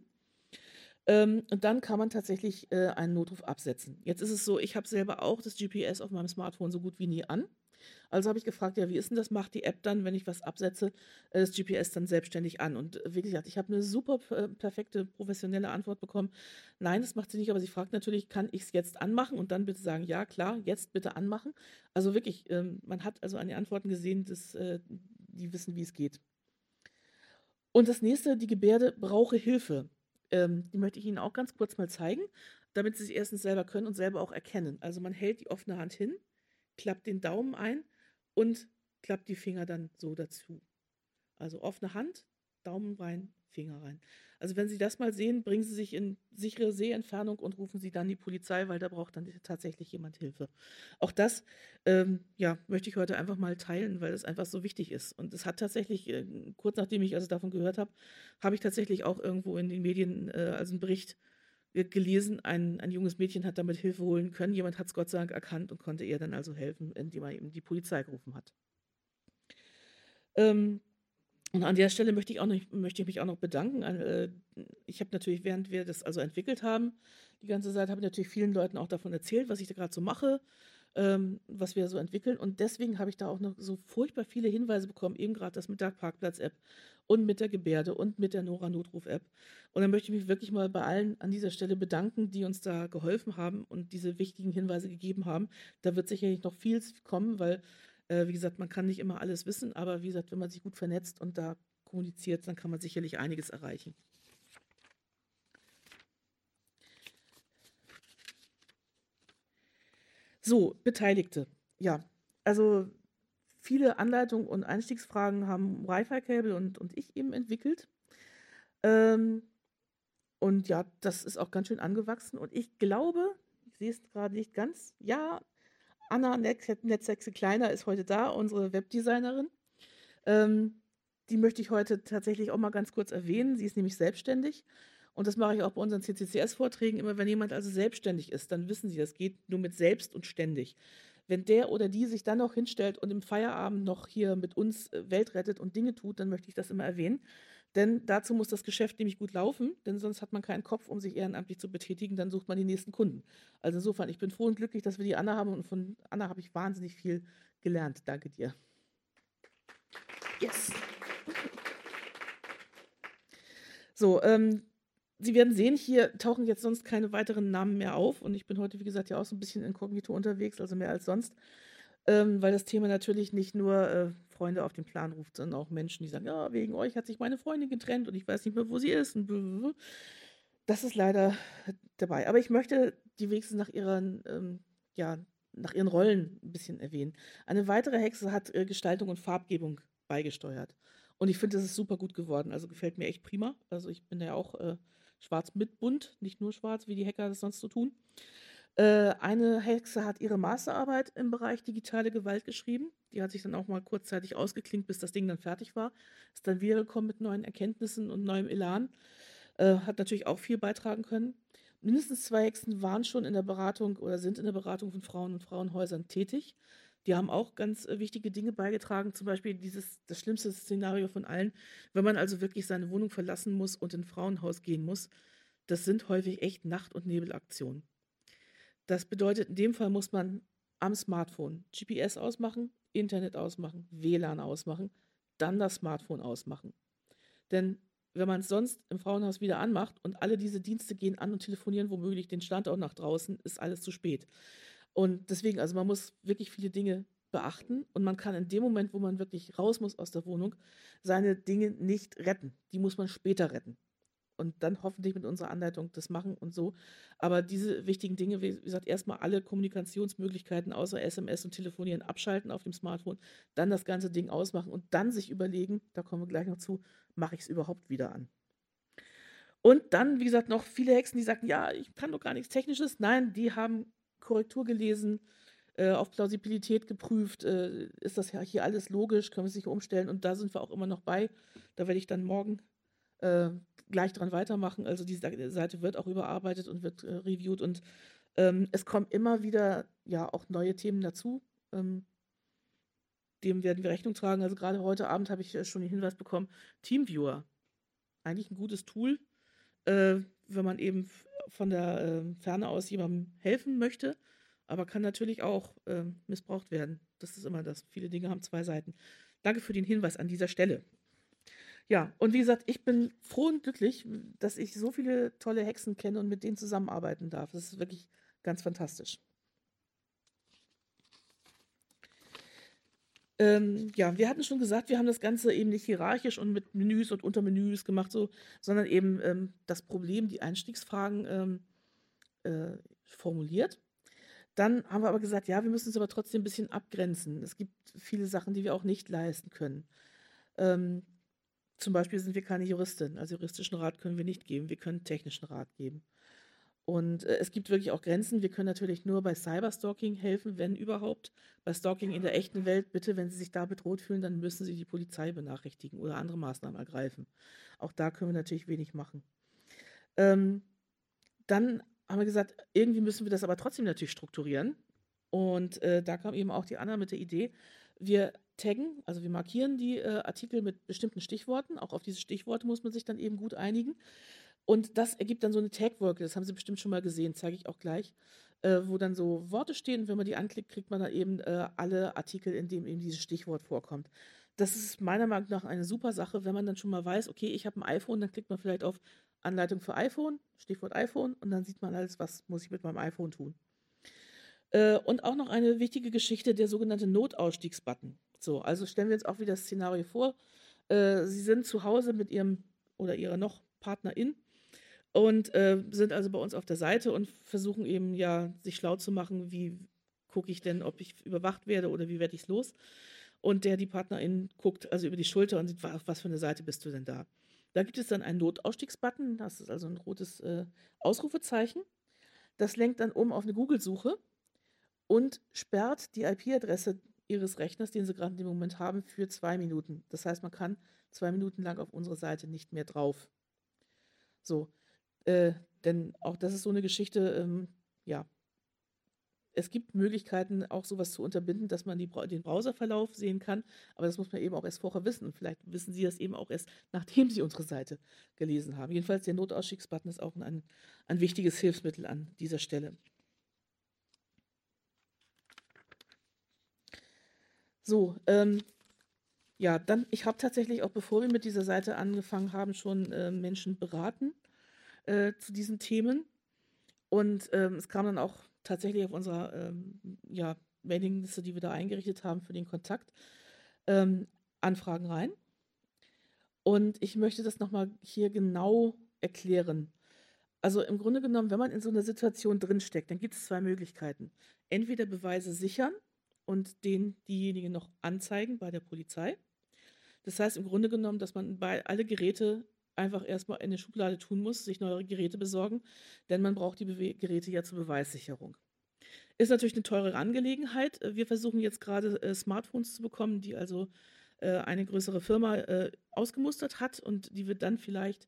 Ähm, und dann kann man tatsächlich äh, einen Notruf absetzen. Jetzt ist es so, ich habe selber auch das GPS auf meinem Smartphone so gut wie nie an. Also habe ich gefragt, ja, wie ist denn das? Macht die App dann, wenn ich was absetze, äh, das GPS dann selbstständig an? Und wie gesagt, ich habe eine super äh, perfekte, professionelle Antwort bekommen. Nein, das macht sie nicht, aber sie fragt natürlich, kann ich es jetzt anmachen? Und dann bitte sagen, ja, klar, jetzt bitte anmachen. Also wirklich, ähm, man hat also an den Antworten gesehen, dass äh, die wissen, wie es geht. Und das nächste, die Gebärde brauche Hilfe. Ähm, die möchte ich Ihnen auch ganz kurz mal zeigen, damit Sie es erstens selber können und selber auch erkennen. Also man hält die offene Hand hin, klappt den Daumen ein und klappt die Finger dann so dazu. Also offene Hand, Daumen rein, Finger rein. Also wenn Sie das mal sehen, bringen Sie sich in sichere Sehentfernung und rufen Sie dann die Polizei, weil da braucht dann tatsächlich jemand Hilfe. Auch das ähm, ja, möchte ich heute einfach mal teilen, weil es einfach so wichtig ist. Und es hat tatsächlich, äh, kurz nachdem ich also davon gehört habe, habe ich tatsächlich auch irgendwo in den Medien äh, also einen Bericht gelesen, ein, ein junges Mädchen hat damit Hilfe holen können. Jemand hat es Gott sei Dank erkannt und konnte ihr dann also helfen, indem er eben die Polizei gerufen hat. Ähm, und an der Stelle möchte ich, auch noch, möchte ich mich auch noch bedanken. Äh, ich habe natürlich, während wir das also entwickelt haben, die ganze Zeit, habe ich natürlich vielen Leuten auch davon erzählt, was ich da gerade so mache, ähm, was wir so entwickeln. Und deswegen habe ich da auch noch so furchtbar viele Hinweise bekommen, eben gerade das mit der Parkplatz-App und mit der Gebärde und mit der Nora-Notruf-App. Und dann möchte ich mich wirklich mal bei allen an dieser Stelle bedanken, die uns da geholfen haben und diese wichtigen Hinweise gegeben haben. Da wird sicherlich noch viel kommen, weil äh, wie gesagt, man kann nicht immer alles wissen, aber wie gesagt, wenn man sich gut vernetzt und da kommuniziert, dann kann man sicherlich einiges erreichen. So, Beteiligte. Ja, also viele Anleitungen und Einstiegsfragen haben Wi-Fi-Cable und, und ich eben entwickelt. Ähm, und ja, das ist auch ganz schön angewachsen. Und ich glaube, ich sehe es gerade nicht ganz, ja, Anna Netzhexe Kleiner ist heute da, unsere Webdesignerin. Ähm, die möchte ich heute tatsächlich auch mal ganz kurz erwähnen. Sie ist nämlich selbstständig. Und das mache ich auch bei unseren CCCS-Vorträgen immer, wenn jemand also selbstständig ist, dann wissen Sie, das geht nur mit selbst und ständig. Wenn der oder die sich dann noch hinstellt und im Feierabend noch hier mit uns äh, Welt rettet und Dinge tut, dann möchte ich das immer erwähnen. Denn dazu muss das Geschäft nämlich gut laufen, denn sonst hat man keinen Kopf, um sich ehrenamtlich zu betätigen, dann sucht man die nächsten Kunden. Also insofern, ich bin froh und glücklich, dass wir die Anna haben und von Anna habe ich wahnsinnig viel gelernt. Danke dir. Yes. So, ähm, Sie werden sehen, hier tauchen jetzt sonst keine weiteren Namen mehr auf. Und ich bin heute, wie gesagt, ja auch so ein bisschen inkognito unterwegs, also mehr als sonst. Ähm, weil das Thema natürlich nicht nur äh, Freunde auf den Plan ruft, sondern auch Menschen, die sagen, ja, wegen euch hat sich meine Freundin getrennt und ich weiß nicht mehr, wo sie ist. Das ist leider dabei. Aber ich möchte die wenigstens nach ihren, ähm, ja, nach ihren Rollen ein bisschen erwähnen. Eine weitere Hexe hat äh, Gestaltung und Farbgebung beigesteuert. Und ich finde, das ist super gut geworden. Also gefällt mir echt prima. Also ich bin ja auch äh, schwarz mit bunt, nicht nur schwarz, wie die Hacker das sonst so tun. Äh, eine Hexe hat ihre Masterarbeit im Bereich digitale Gewalt geschrieben. Die hat sich dann auch mal kurzzeitig ausgeklinkt, bis das Ding dann fertig war. Ist dann wiedergekommen mit neuen Erkenntnissen und neuem Elan. Äh, hat natürlich auch viel beitragen können. Mindestens zwei Hexen waren schon in der Beratung oder sind in der Beratung von Frauen und Frauenhäusern tätig. Die haben auch ganz äh, wichtige Dinge beigetragen, zum Beispiel dieses, das schlimmste Szenario von allen, wenn man also wirklich seine Wohnung verlassen muss und in Frauenhaus gehen muss. Das sind häufig echt Nacht- und Nebelaktionen. Das bedeutet, in dem Fall muss man am Smartphone GPS ausmachen, Internet ausmachen, WLAN ausmachen, dann das Smartphone ausmachen. Denn wenn man es sonst im Frauenhaus wieder anmacht und alle diese Dienste gehen an und telefonieren womöglich den Standort nach draußen, ist alles zu spät. Und deswegen, also man muss wirklich viele Dinge beachten und man kann in dem Moment, wo man wirklich raus muss aus der Wohnung, seine Dinge nicht retten. Die muss man später retten. Und dann hoffentlich mit unserer Anleitung das machen und so. Aber diese wichtigen Dinge, wie gesagt, erstmal alle Kommunikationsmöglichkeiten außer SMS und Telefonieren abschalten auf dem Smartphone, dann das ganze Ding ausmachen und dann sich überlegen, da kommen wir gleich noch zu, mache ich es überhaupt wieder an. Und dann, wie gesagt, noch viele Hexen, die sagten, ja, ich kann doch gar nichts Technisches. Nein, die haben Korrektur gelesen, äh, auf Plausibilität geprüft, äh, ist das ja hier alles logisch, können wir sich umstellen und da sind wir auch immer noch bei. Da werde ich dann morgen äh, gleich dran weitermachen. Also die Seite wird auch überarbeitet und wird äh, reviewed und ähm, es kommen immer wieder ja auch neue Themen dazu. Ähm, dem werden wir Rechnung tragen. Also gerade heute Abend habe ich äh, schon den Hinweis bekommen, Teamviewer. Eigentlich ein gutes Tool, äh, wenn man eben von der äh, Ferne aus jemandem helfen möchte, aber kann natürlich auch äh, missbraucht werden. Das ist immer das. Viele Dinge haben zwei Seiten. Danke für den Hinweis an dieser Stelle. Ja, und wie gesagt, ich bin froh und glücklich, dass ich so viele tolle Hexen kenne und mit denen zusammenarbeiten darf. Das ist wirklich ganz fantastisch. Ähm, ja, wir hatten schon gesagt, wir haben das Ganze eben nicht hierarchisch und mit Menüs und Untermenüs gemacht, so, sondern eben ähm, das Problem, die Einstiegsfragen ähm, äh, formuliert. Dann haben wir aber gesagt, ja, wir müssen es aber trotzdem ein bisschen abgrenzen. Es gibt viele Sachen, die wir auch nicht leisten können. Ähm, zum Beispiel sind wir keine Juristin. Also juristischen Rat können wir nicht geben. Wir können technischen Rat geben. Und äh, es gibt wirklich auch Grenzen. Wir können natürlich nur bei Cyberstalking helfen, wenn überhaupt. Bei Stalking in der echten Welt, bitte, wenn Sie sich da bedroht fühlen, dann müssen Sie die Polizei benachrichtigen oder andere Maßnahmen ergreifen. Auch da können wir natürlich wenig machen. Ähm, dann haben wir gesagt, irgendwie müssen wir das aber trotzdem natürlich strukturieren. Und äh, da kam eben auch die Anna mit der Idee, wir taggen, also wir markieren die äh, Artikel mit bestimmten Stichworten. Auch auf diese Stichworte muss man sich dann eben gut einigen. Und das ergibt dann so eine Tag-Wolke, das haben Sie bestimmt schon mal gesehen, zeige ich auch gleich, äh, wo dann so Worte stehen. Wenn man die anklickt, kriegt man dann eben äh, alle Artikel, in denen eben dieses Stichwort vorkommt. Das ist meiner Meinung nach eine super Sache, wenn man dann schon mal weiß, okay, ich habe ein iPhone, dann klickt man vielleicht auf Anleitung für iPhone, Stichwort iPhone, und dann sieht man alles, was muss ich mit meinem iPhone tun. Äh, und auch noch eine wichtige Geschichte, der sogenannte Notausstiegsbutton. So, also stellen wir uns auch wieder das Szenario vor. Äh, Sie sind zu Hause mit Ihrem oder Ihrer noch Partnerin und äh, sind also bei uns auf der Seite und versuchen eben ja sich schlau zu machen, wie gucke ich denn, ob ich überwacht werde oder wie werde ich es los. Und der die Partnerin guckt also über die Schulter und sieht, auf was für eine Seite bist du denn da. Da gibt es dann einen Notausstiegsbutton, das ist also ein rotes äh, Ausrufezeichen. Das lenkt dann um auf eine Google-Suche und sperrt die IP-Adresse Ihres Rechners, den Sie gerade in dem Moment haben, für zwei Minuten. Das heißt, man kann zwei Minuten lang auf unsere Seite nicht mehr drauf. So, äh, denn auch das ist so eine Geschichte, ähm, ja. Es gibt Möglichkeiten, auch sowas zu unterbinden, dass man die, den Browserverlauf sehen kann, aber das muss man eben auch erst vorher wissen. Und vielleicht wissen Sie das eben auch erst, nachdem Sie unsere Seite gelesen haben. Jedenfalls der Notausstiegsbutton ist auch ein, ein wichtiges Hilfsmittel an dieser Stelle. So, ähm, ja, dann, ich habe tatsächlich auch, bevor wir mit dieser Seite angefangen haben, schon äh, Menschen beraten äh, zu diesen Themen. Und ähm, es kam dann auch tatsächlich auf unserer ähm, ja, Mailingliste, die wir da eingerichtet haben für den Kontakt, ähm, Anfragen rein. Und ich möchte das nochmal hier genau erklären. Also im Grunde genommen, wenn man in so einer Situation drinsteckt, dann gibt es zwei Möglichkeiten. Entweder Beweise sichern und den diejenigen noch anzeigen bei der Polizei. Das heißt im Grunde genommen, dass man alle Geräte einfach erstmal in eine Schublade tun muss, sich neue Geräte besorgen, denn man braucht die Bewe Geräte ja zur Beweissicherung. Ist natürlich eine teure Angelegenheit. Wir versuchen jetzt gerade äh, Smartphones zu bekommen, die also äh, eine größere Firma äh, ausgemustert hat und die wir dann vielleicht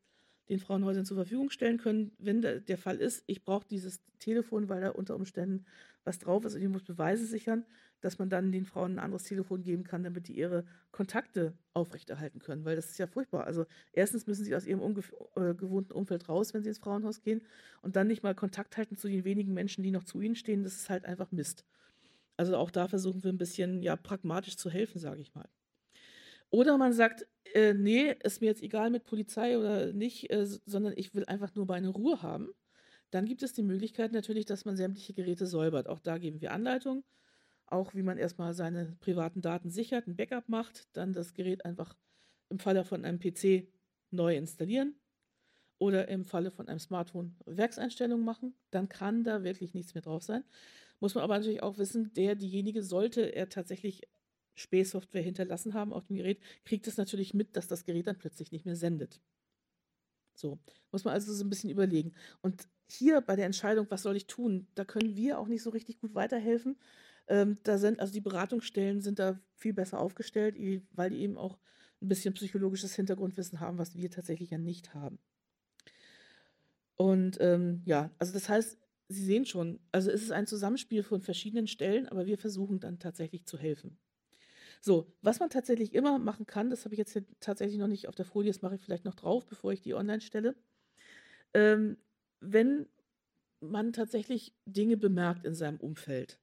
den Frauenhäusern zur Verfügung stellen können, wenn der, der Fall ist, ich brauche dieses Telefon, weil da unter Umständen was drauf ist und ich muss Beweise sichern, dass man dann den Frauen ein anderes Telefon geben kann, damit die ihre Kontakte aufrechterhalten können, weil das ist ja furchtbar. Also erstens müssen sie aus ihrem äh, Umfeld raus, wenn sie ins Frauenhaus gehen und dann nicht mal Kontakt halten zu den wenigen Menschen, die noch zu ihnen stehen, das ist halt einfach Mist. Also auch da versuchen wir ein bisschen ja pragmatisch zu helfen, sage ich mal. Oder man sagt, äh, nee, ist mir jetzt egal mit Polizei oder nicht, äh, sondern ich will einfach nur meine Ruhe haben. Dann gibt es die Möglichkeit natürlich, dass man sämtliche Geräte säubert. Auch da geben wir Anleitungen, auch wie man erstmal seine privaten Daten sichert, ein Backup macht, dann das Gerät einfach im Falle von einem PC neu installieren oder im Falle von einem Smartphone Werkseinstellungen machen. Dann kann da wirklich nichts mehr drauf sein. Muss man aber natürlich auch wissen, der, diejenige sollte er tatsächlich Spähsoftware hinterlassen haben auf dem Gerät, kriegt es natürlich mit, dass das Gerät dann plötzlich nicht mehr sendet. So, muss man also so ein bisschen überlegen. Und hier bei der Entscheidung, was soll ich tun, da können wir auch nicht so richtig gut weiterhelfen. Ähm, da sind, also die Beratungsstellen sind da viel besser aufgestellt, weil die eben auch ein bisschen psychologisches Hintergrundwissen haben, was wir tatsächlich ja nicht haben. Und ähm, ja, also das heißt, Sie sehen schon, also es ist ein Zusammenspiel von verschiedenen Stellen, aber wir versuchen dann tatsächlich zu helfen. So, was man tatsächlich immer machen kann, das habe ich jetzt tatsächlich noch nicht auf der Folie, das mache ich vielleicht noch drauf, bevor ich die online stelle. Ähm, wenn man tatsächlich Dinge bemerkt in seinem Umfeld,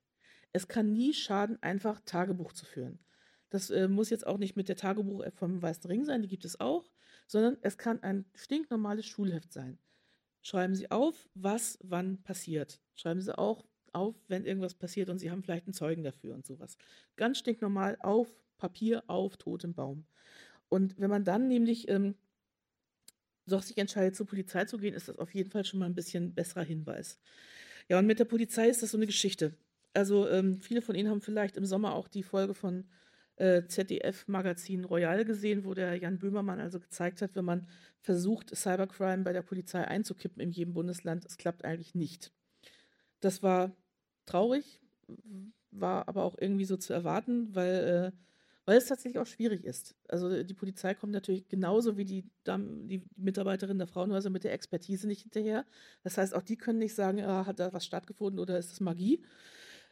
es kann nie schaden, einfach Tagebuch zu führen. Das äh, muss jetzt auch nicht mit der Tagebuch-App vom Weißen Ring sein, die gibt es auch, sondern es kann ein stinknormales Schulheft sein. Schreiben Sie auf, was wann passiert. Schreiben Sie auch auf, wenn irgendwas passiert und Sie haben vielleicht einen Zeugen dafür und sowas. Ganz stinknormal auf Papier, auf totem Baum. Und wenn man dann nämlich ähm, doch sich entscheidet, zur Polizei zu gehen, ist das auf jeden Fall schon mal ein bisschen besserer Hinweis. Ja, und mit der Polizei ist das so eine Geschichte. Also ähm, viele von Ihnen haben vielleicht im Sommer auch die Folge von äh, ZDF-Magazin Royal gesehen, wo der Jan Böhmermann also gezeigt hat, wenn man versucht, Cybercrime bei der Polizei einzukippen in jedem Bundesland, es klappt eigentlich nicht. Das war traurig, war aber auch irgendwie so zu erwarten, weil, äh, weil es tatsächlich auch schwierig ist. Also die Polizei kommt natürlich genauso wie die, die Mitarbeiterinnen der Frauenhäuser mit der Expertise nicht hinterher. Das heißt, auch die können nicht sagen, ah, hat da was stattgefunden oder ist das Magie.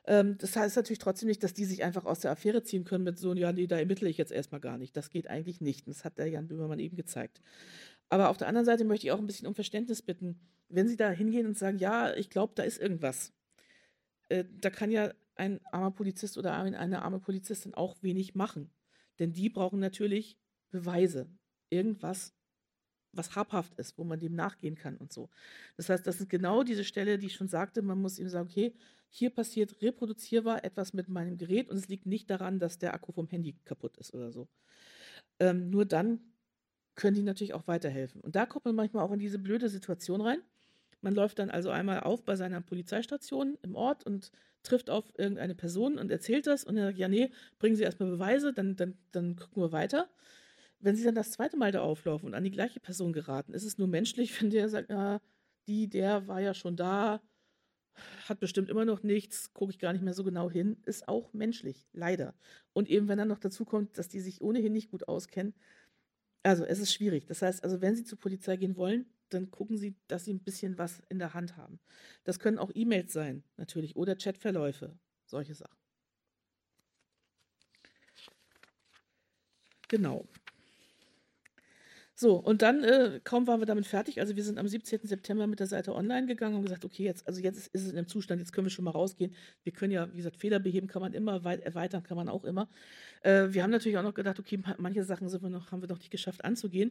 Ähm, das heißt natürlich trotzdem nicht, dass die sich einfach aus der Affäre ziehen können mit so, ja, nee, da ermittle ich jetzt erstmal gar nicht. Das geht eigentlich nicht. Das hat der Jan Böhmermann eben gezeigt. Aber auf der anderen Seite möchte ich auch ein bisschen um Verständnis bitten. Wenn Sie da hingehen und sagen, ja, ich glaube, da ist irgendwas, äh, da kann ja ein armer Polizist oder eine arme Polizistin auch wenig machen. Denn die brauchen natürlich Beweise. Irgendwas, was habhaft ist, wo man dem nachgehen kann und so. Das heißt, das ist genau diese Stelle, die ich schon sagte, man muss ihm sagen, okay, hier passiert reproduzierbar etwas mit meinem Gerät und es liegt nicht daran, dass der Akku vom Handy kaputt ist oder so. Ähm, nur dann können die natürlich auch weiterhelfen. Und da kommt man manchmal auch in diese blöde Situation rein. Man läuft dann also einmal auf bei seiner Polizeistation im Ort und trifft auf irgendeine Person und erzählt das und er sagt, ja, nee, bringen Sie erstmal Beweise, dann, dann, dann gucken wir weiter. Wenn Sie dann das zweite Mal da auflaufen und an die gleiche Person geraten, ist es nur menschlich, wenn der sagt, ja, die, der war ja schon da, hat bestimmt immer noch nichts, gucke ich gar nicht mehr so genau hin, ist auch menschlich, leider. Und eben, wenn dann noch dazu kommt, dass die sich ohnehin nicht gut auskennen, also es ist schwierig. Das heißt, also wenn Sie zur Polizei gehen wollen, dann gucken Sie, dass Sie ein bisschen was in der Hand haben. Das können auch E-Mails sein, natürlich, oder Chatverläufe, solche Sachen. Genau. So, und dann, äh, kaum waren wir damit fertig, also wir sind am 17. September mit der Seite online gegangen und gesagt, okay, jetzt, also jetzt ist, es in einem Zustand, jetzt können wir schon mal rausgehen. Wir können ja, wie gesagt, Fehler beheben kann man immer, weit, erweitern kann man auch immer. Äh, wir haben natürlich auch noch gedacht, okay, manche Sachen sind wir noch, haben wir noch nicht geschafft anzugehen.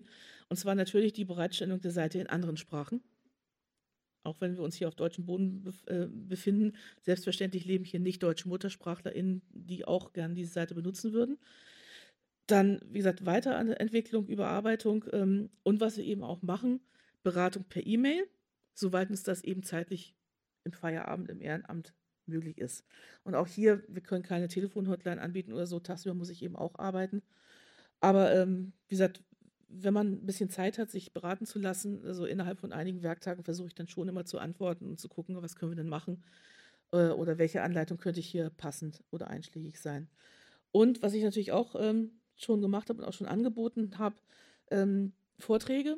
Und zwar natürlich die Bereitstellung der Seite in anderen Sprachen. Auch wenn wir uns hier auf deutschem Boden äh, befinden, selbstverständlich leben hier nicht deutsche MuttersprachlerInnen, die auch gerne diese Seite benutzen würden. Dann, wie gesagt, Weiterentwicklung, Überarbeitung ähm, und was wir eben auch machen, Beratung per E-Mail, soweit uns das eben zeitlich im Feierabend, im Ehrenamt möglich ist. Und auch hier, wir können keine Telefonhotline anbieten oder so, tagsüber muss ich eben auch arbeiten. Aber ähm, wie gesagt, wenn man ein bisschen Zeit hat, sich beraten zu lassen, also innerhalb von einigen Werktagen versuche ich dann schon immer zu antworten und zu gucken, was können wir denn machen äh, oder welche Anleitung könnte ich hier passend oder einschlägig sein. Und was ich natürlich auch ähm, schon gemacht habe und auch schon angeboten habe, ähm, Vorträge.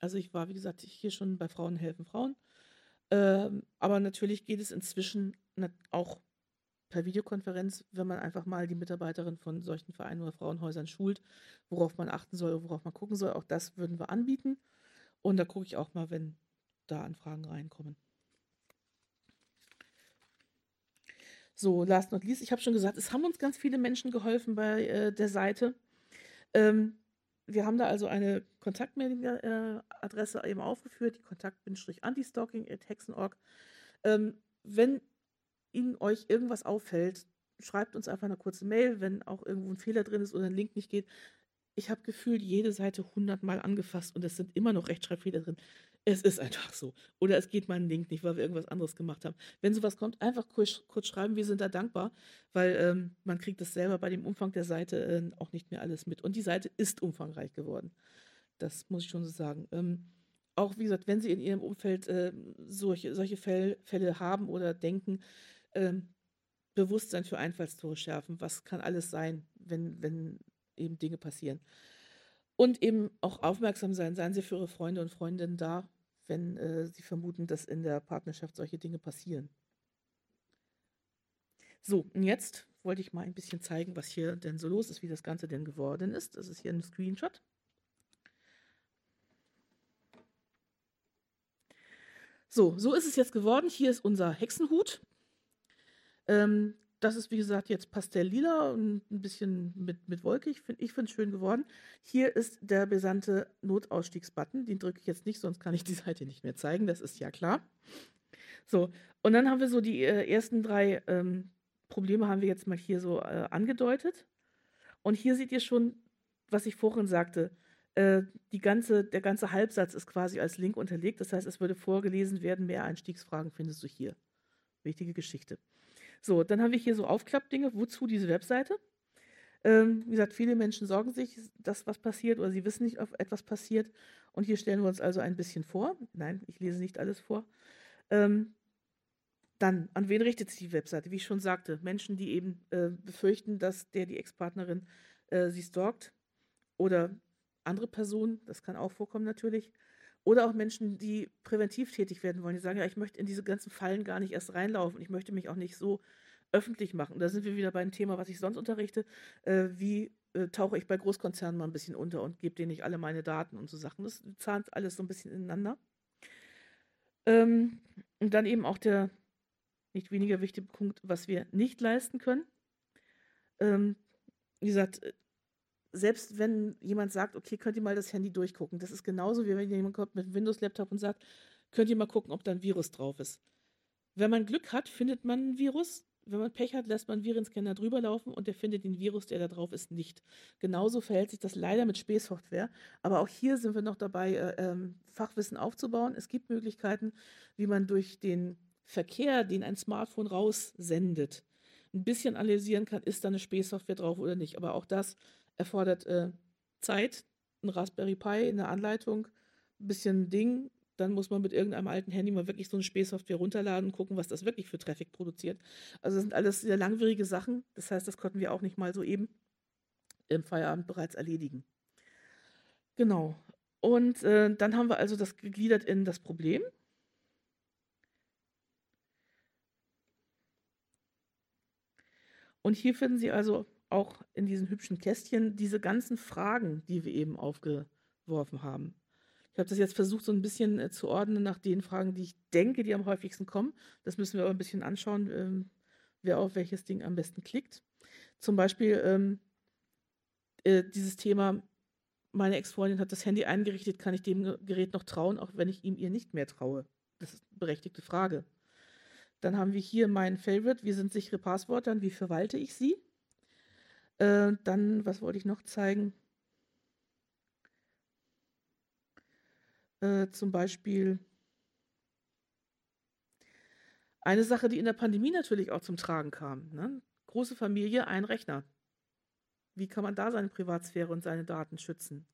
Also ich war, wie gesagt, hier schon bei Frauen helfen Frauen. Ähm, aber natürlich geht es inzwischen auch per Videokonferenz, wenn man einfach mal die Mitarbeiterin von solchen Vereinen oder Frauenhäusern schult, worauf man achten soll, worauf man gucken soll. Auch das würden wir anbieten. Und da gucke ich auch mal, wenn da Anfragen reinkommen. So, last not least, ich habe schon gesagt, es haben uns ganz viele Menschen geholfen bei äh, der Seite. Ähm, wir haben da also eine Kontaktmailing-Adresse eben aufgeführt, die kontakt-antistalking.hexen.org. Ähm, wenn Ihnen euch irgendwas auffällt, schreibt uns einfach eine kurze Mail, wenn auch irgendwo ein Fehler drin ist oder ein Link nicht geht. Ich habe gefühlt jede Seite hundertmal angefasst und es sind immer noch Rechtschreibfehler drin. Es ist einfach so. Oder es geht mal Link nicht, weil wir irgendwas anderes gemacht haben. Wenn sowas kommt, einfach kurz, kurz schreiben, wir sind da dankbar, weil ähm, man kriegt das selber bei dem Umfang der Seite äh, auch nicht mehr alles mit. Und die Seite ist umfangreich geworden. Das muss ich schon so sagen. Ähm, auch wie gesagt, wenn Sie in Ihrem Umfeld äh, solche, solche Fälle, Fälle haben oder denken, ähm, Bewusstsein für Einfallstore schärfen. Was kann alles sein, wenn, wenn eben Dinge passieren? Und eben auch aufmerksam sein. Seien Sie für Ihre Freunde und Freundinnen da, wenn äh, Sie vermuten, dass in der Partnerschaft solche Dinge passieren. So, und jetzt wollte ich mal ein bisschen zeigen, was hier denn so los ist, wie das Ganze denn geworden ist. Das ist hier ein Screenshot. So, so ist es jetzt geworden. Hier ist unser Hexenhut. Ähm, das ist, wie gesagt, jetzt pastelllila und ein bisschen mit, mit wolkig. Ich finde es schön geworden. Hier ist der besandte Notausstiegsbutton. Den drücke ich jetzt nicht, sonst kann ich die Seite nicht mehr zeigen. Das ist ja klar. So, und dann haben wir so die äh, ersten drei ähm, Probleme haben wir jetzt mal hier so äh, angedeutet. Und hier seht ihr schon, was ich vorhin sagte. Äh, die ganze, der ganze Halbsatz ist quasi als Link unterlegt. Das heißt, es würde vorgelesen werden, mehr Einstiegsfragen findest du hier. Wichtige Geschichte. So, dann haben wir hier so Aufklappdinge. Wozu diese Webseite? Ähm, wie gesagt, viele Menschen sorgen sich, dass was passiert oder sie wissen nicht, ob etwas passiert. Und hier stellen wir uns also ein bisschen vor. Nein, ich lese nicht alles vor. Ähm, dann, an wen richtet sich die Webseite? Wie ich schon sagte, Menschen, die eben äh, befürchten, dass der, die Ex-Partnerin äh, sie stalkt oder andere Personen, das kann auch vorkommen natürlich. Oder auch Menschen, die präventiv tätig werden wollen, die sagen, ja, ich möchte in diese ganzen Fallen gar nicht erst reinlaufen. Ich möchte mich auch nicht so öffentlich machen. Da sind wir wieder beim Thema, was ich sonst unterrichte. Äh, wie äh, tauche ich bei Großkonzernen mal ein bisschen unter und gebe denen nicht alle meine Daten und so Sachen. Das zahnt alles so ein bisschen ineinander. Ähm, und dann eben auch der nicht weniger wichtige Punkt, was wir nicht leisten können. Ähm, wie gesagt, selbst wenn jemand sagt, okay, könnt ihr mal das Handy durchgucken, das ist genauso wie wenn jemand kommt mit einem Windows-Laptop und sagt, könnt ihr mal gucken, ob da ein Virus drauf ist. Wenn man Glück hat, findet man ein Virus. Wenn man Pech hat, lässt man einen Virenscanner drüber laufen und der findet den Virus, der da drauf ist, nicht. Genauso verhält sich das leider mit Späßsoftware. Aber auch hier sind wir noch dabei, äh, ähm, Fachwissen aufzubauen. Es gibt Möglichkeiten, wie man durch den Verkehr, den ein Smartphone raussendet, ein bisschen analysieren kann, ist da eine Späßsoftware drauf oder nicht. Aber auch das erfordert äh, Zeit, ein Raspberry Pi, eine Anleitung, ein bisschen Ding. Dann muss man mit irgendeinem alten Handy mal wirklich so eine Späßsoftware runterladen und gucken, was das wirklich für Traffic produziert. Also das sind alles sehr langwierige Sachen. Das heißt, das konnten wir auch nicht mal so eben im Feierabend bereits erledigen. Genau. Und äh, dann haben wir also das gegliedert in das Problem. Und hier finden Sie also auch in diesen hübschen Kästchen diese ganzen Fragen, die wir eben aufge, eingeworfen haben. Ich habe das jetzt versucht, so ein bisschen äh, zu ordnen nach den Fragen, die ich denke, die am häufigsten kommen. Das müssen wir aber ein bisschen anschauen, ähm, wer auf welches Ding am besten klickt. Zum Beispiel ähm, äh, dieses Thema, meine Ex-Freundin hat das Handy eingerichtet, kann ich dem Gerät noch trauen, auch wenn ich ihm ihr nicht mehr traue? Das ist eine berechtigte Frage. Dann haben wir hier mein Favorite, wie sind sichere Passwörter, wie verwalte ich sie? Äh, dann, was wollte ich noch zeigen? Äh, zum Beispiel eine Sache, die in der Pandemie natürlich auch zum Tragen kam. Ne? Große Familie, ein Rechner. Wie kann man da seine Privatsphäre und seine Daten schützen?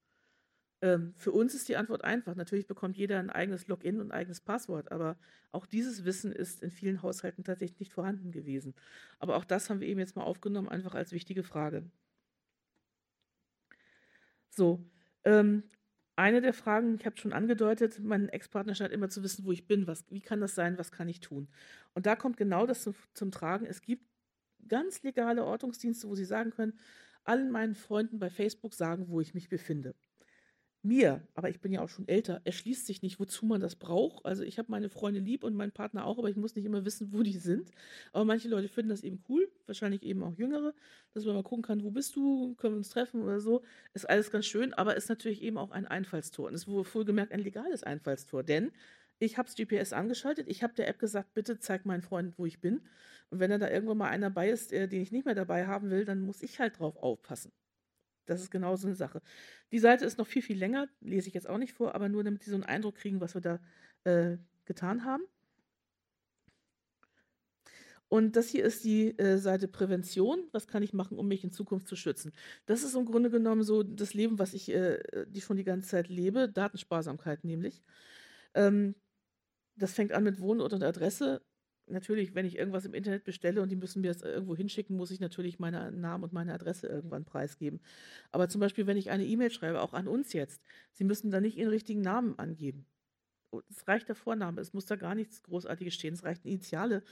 Ähm, für uns ist die Antwort einfach. Natürlich bekommt jeder ein eigenes Login und ein eigenes Passwort, aber auch dieses Wissen ist in vielen Haushalten tatsächlich nicht vorhanden gewesen. Aber auch das haben wir eben jetzt mal aufgenommen, einfach als wichtige Frage. So, ähm, eine der Fragen, ich habe schon angedeutet, mein Ex-Partner scheint immer zu wissen, wo ich bin. Was, wie kann das sein? Was kann ich tun? Und da kommt genau das zum, zum Tragen. Es gibt ganz legale Ortungsdienste, wo Sie sagen können, allen meinen Freunden bei Facebook sagen, wo ich mich befinde mir, aber ich bin ja auch schon älter, erschließt sich nicht, wozu man das braucht. Also ich habe meine Freunde lieb und meinen Partner auch, aber ich muss nicht immer wissen, wo die sind. Aber manche Leute finden das eben cool, wahrscheinlich eben auch Jüngere, dass man mal gucken kann, wo bist du, können wir uns treffen oder so. Ist alles ganz schön, aber ist natürlich eben auch ein Einfallstor. Und ist wohl gemerkt ein legales Einfallstor, denn ich habe das GPS angeschaltet, ich habe der App gesagt, bitte zeig meinen Freunden, wo ich bin. Und wenn da da irgendwann mal einer dabei ist, den ich nicht mehr dabei haben will, dann muss ich halt drauf aufpassen. Das ist genau so eine Sache. Die Seite ist noch viel, viel länger, lese ich jetzt auch nicht vor, aber nur damit Sie so einen Eindruck kriegen, was wir da äh, getan haben. Und das hier ist die äh, Seite Prävention. Was kann ich machen, um mich in Zukunft zu schützen? Das ist im Grunde genommen so das Leben, was ich äh, die schon die ganze Zeit lebe, Datensparsamkeit nämlich. Ähm, das fängt an mit Wohnort und Adresse natürlich, wenn ich irgendwas im Internet bestelle und die müssen mir das irgendwo hinschicken, muss ich natürlich meinen Namen und meine Adresse irgendwann preisgeben. Aber zum Beispiel, wenn ich eine E-Mail schreibe, auch an uns jetzt, Sie müssen da nicht Ihren richtigen Namen angeben. Es reicht der Vorname, es muss da gar nichts Großartiges stehen, es reicht Initiale.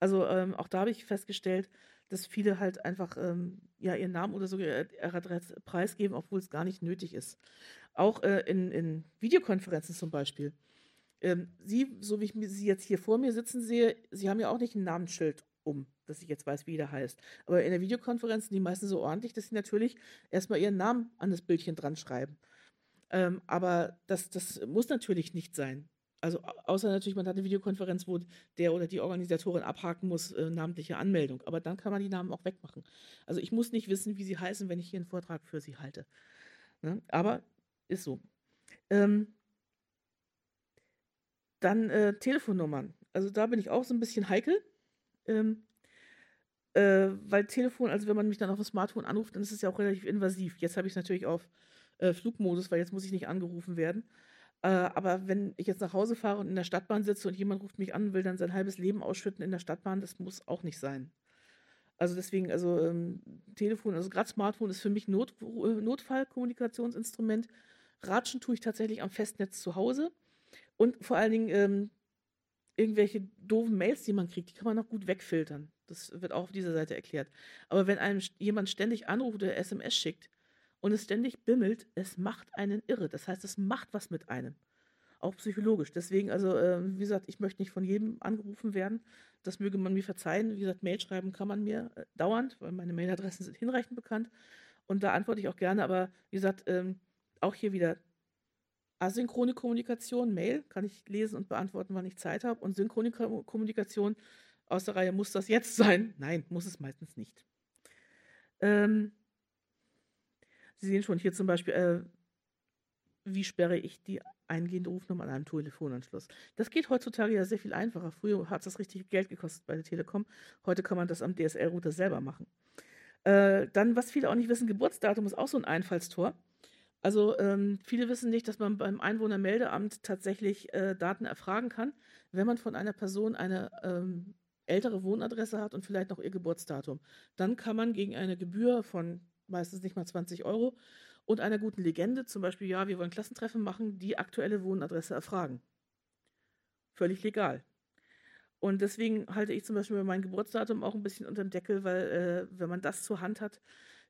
Also ähm, auch da habe ich festgestellt, dass viele halt einfach ähm, ja, ihren Namen oder sogar ihre Adresse preisgeben, obwohl es gar nicht nötig ist. Auch äh, in, in Videokonferenzen zum Beispiel ähm, Sie, so wie ich Sie jetzt hier vor mir sitzen sehe, Sie haben ja auch nicht ein Namensschild um, dass ich jetzt weiß, wie der heißt. Aber in der Videokonferenz sind die meisten so ordentlich, dass sie natürlich erstmal ihren Namen an das Bildchen dran schreiben. Ähm, aber das, das muss natürlich nicht sein. Also außer natürlich, man hat eine Videokonferenz, wo der oder die Organisatorin abhaken muss, äh, namentliche Anmeldung. Aber dann kann man die Namen auch wegmachen. Also ich muss nicht wissen, wie sie heißen, wenn ich hier einen Vortrag für sie halte. Ne? Aber ist so. Ähm, dann äh, Telefonnummern. Also da bin ich auch so ein bisschen heikel. Ähm, äh, weil Telefon, also wenn man mich dann auf dem Smartphone anruft, dann ist es ja auch relativ invasiv. Jetzt habe ich es natürlich auf äh, Flugmodus, weil jetzt muss ich nicht angerufen werden. Äh, aber wenn ich jetzt nach Hause fahre und in der Stadtbahn sitze und jemand ruft mich an und will dann sein halbes Leben ausschütten in der Stadtbahn, das muss auch nicht sein. Also deswegen, also ähm, Telefon, also gerade Smartphone ist für mich Not, äh, Notfallkommunikationsinstrument. Ratschen tue ich tatsächlich am Festnetz zu Hause. Und vor allen Dingen ähm, irgendwelche doofen Mails, die man kriegt, die kann man noch gut wegfiltern. Das wird auch auf dieser Seite erklärt. Aber wenn einem jemand ständig anruft oder SMS schickt und es ständig bimmelt, es macht einen irre. Das heißt, es macht was mit einem. Auch psychologisch. Deswegen, also, äh, wie gesagt, ich möchte nicht von jedem angerufen werden. Das möge man mir verzeihen. Wie gesagt, Mail schreiben kann man mir äh, dauernd, weil meine Mailadressen sind hinreichend bekannt. Und da antworte ich auch gerne. Aber wie gesagt, ähm, auch hier wieder asynchrone Kommunikation, Mail, kann ich lesen und beantworten, wann ich Zeit habe. Und synchrone Kommunikation aus der Reihe, muss das jetzt sein? Nein, muss es meistens nicht. Ähm, Sie sehen schon hier zum Beispiel, äh, wie sperre ich die eingehende Rufnummer an einem Telefonanschluss. Das geht heutzutage ja sehr viel einfacher. Früher hat das richtig Geld gekostet bei der Telekom. Heute kann man das am DSL-Router selber machen. Äh, dann, was viele auch nicht wissen, Geburtsdatum ist auch so ein Einfallstor. Also ähm, viele wissen nicht, dass man beim Einwohnermeldeamt tatsächlich äh, Daten erfragen kann, wenn man von einer Person eine ähm, ältere Wohnadresse hat und vielleicht noch ihr Geburtsdatum. Dann kann man gegen eine Gebühr von meistens nicht mal 20 Euro und einer guten Legende, zum Beispiel, ja, wir wollen Klassentreffen machen, die aktuelle Wohnadresse erfragen. Völlig legal. Und deswegen halte ich zum Beispiel mein Geburtsdatum auch ein bisschen unter dem Deckel, weil äh, wenn man das zur Hand hat,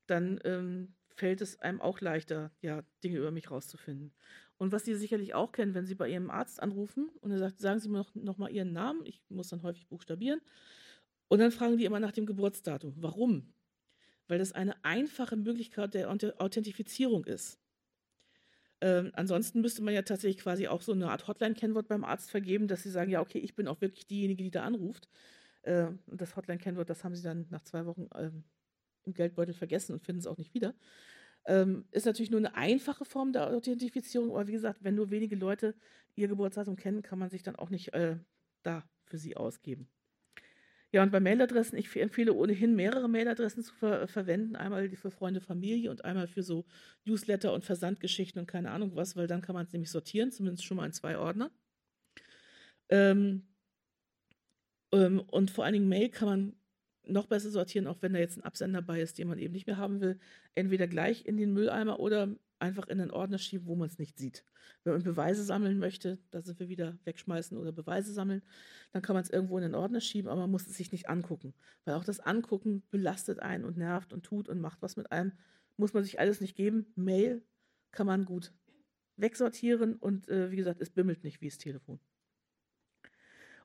dann ähm, fällt es einem auch leichter, ja, Dinge über mich rauszufinden. Und was Sie sicherlich auch kennen, wenn Sie bei Ihrem Arzt anrufen und er sagt, sagen Sie mir noch, noch mal Ihren Namen, ich muss dann häufig buchstabieren. Und dann fragen die immer nach dem Geburtsdatum. Warum? Weil das eine einfache Möglichkeit der Authentifizierung ist. Ähm, ansonsten müsste man ja tatsächlich quasi auch so eine Art Hotline-Kennwort beim Arzt vergeben, dass sie sagen, ja, okay, ich bin auch wirklich diejenige, die da anruft. Äh, und das Hotline-Kennwort, das haben sie dann nach zwei Wochen ähm, im Geldbeutel vergessen und finden es auch nicht wieder. Ähm, ist natürlich nur eine einfache Form der Authentifizierung, aber wie gesagt, wenn nur wenige Leute ihr Geburtsdatum kennen, kann man sich dann auch nicht äh, da für sie ausgeben. Ja, und bei Mailadressen, ich empfehle ohnehin mehrere Mailadressen zu ver verwenden. Einmal für Freunde, Familie und einmal für so Newsletter und Versandgeschichten und keine Ahnung was, weil dann kann man es nämlich sortieren, zumindest schon mal in zwei Ordner. Ähm, ähm, und vor allen Dingen Mail kann man noch besser sortieren, auch wenn da jetzt ein Absender dabei ist, den man eben nicht mehr haben will. Entweder gleich in den Mülleimer oder einfach in einen Ordner schieben, wo man es nicht sieht. Wenn man Beweise sammeln möchte, da sind wir wieder wegschmeißen oder Beweise sammeln, dann kann man es irgendwo in den Ordner schieben, aber man muss es sich nicht angucken. Weil auch das Angucken belastet einen und nervt und tut und macht was mit einem. Muss man sich alles nicht geben. Mail kann man gut wegsortieren und äh, wie gesagt, es bimmelt nicht wie das Telefon.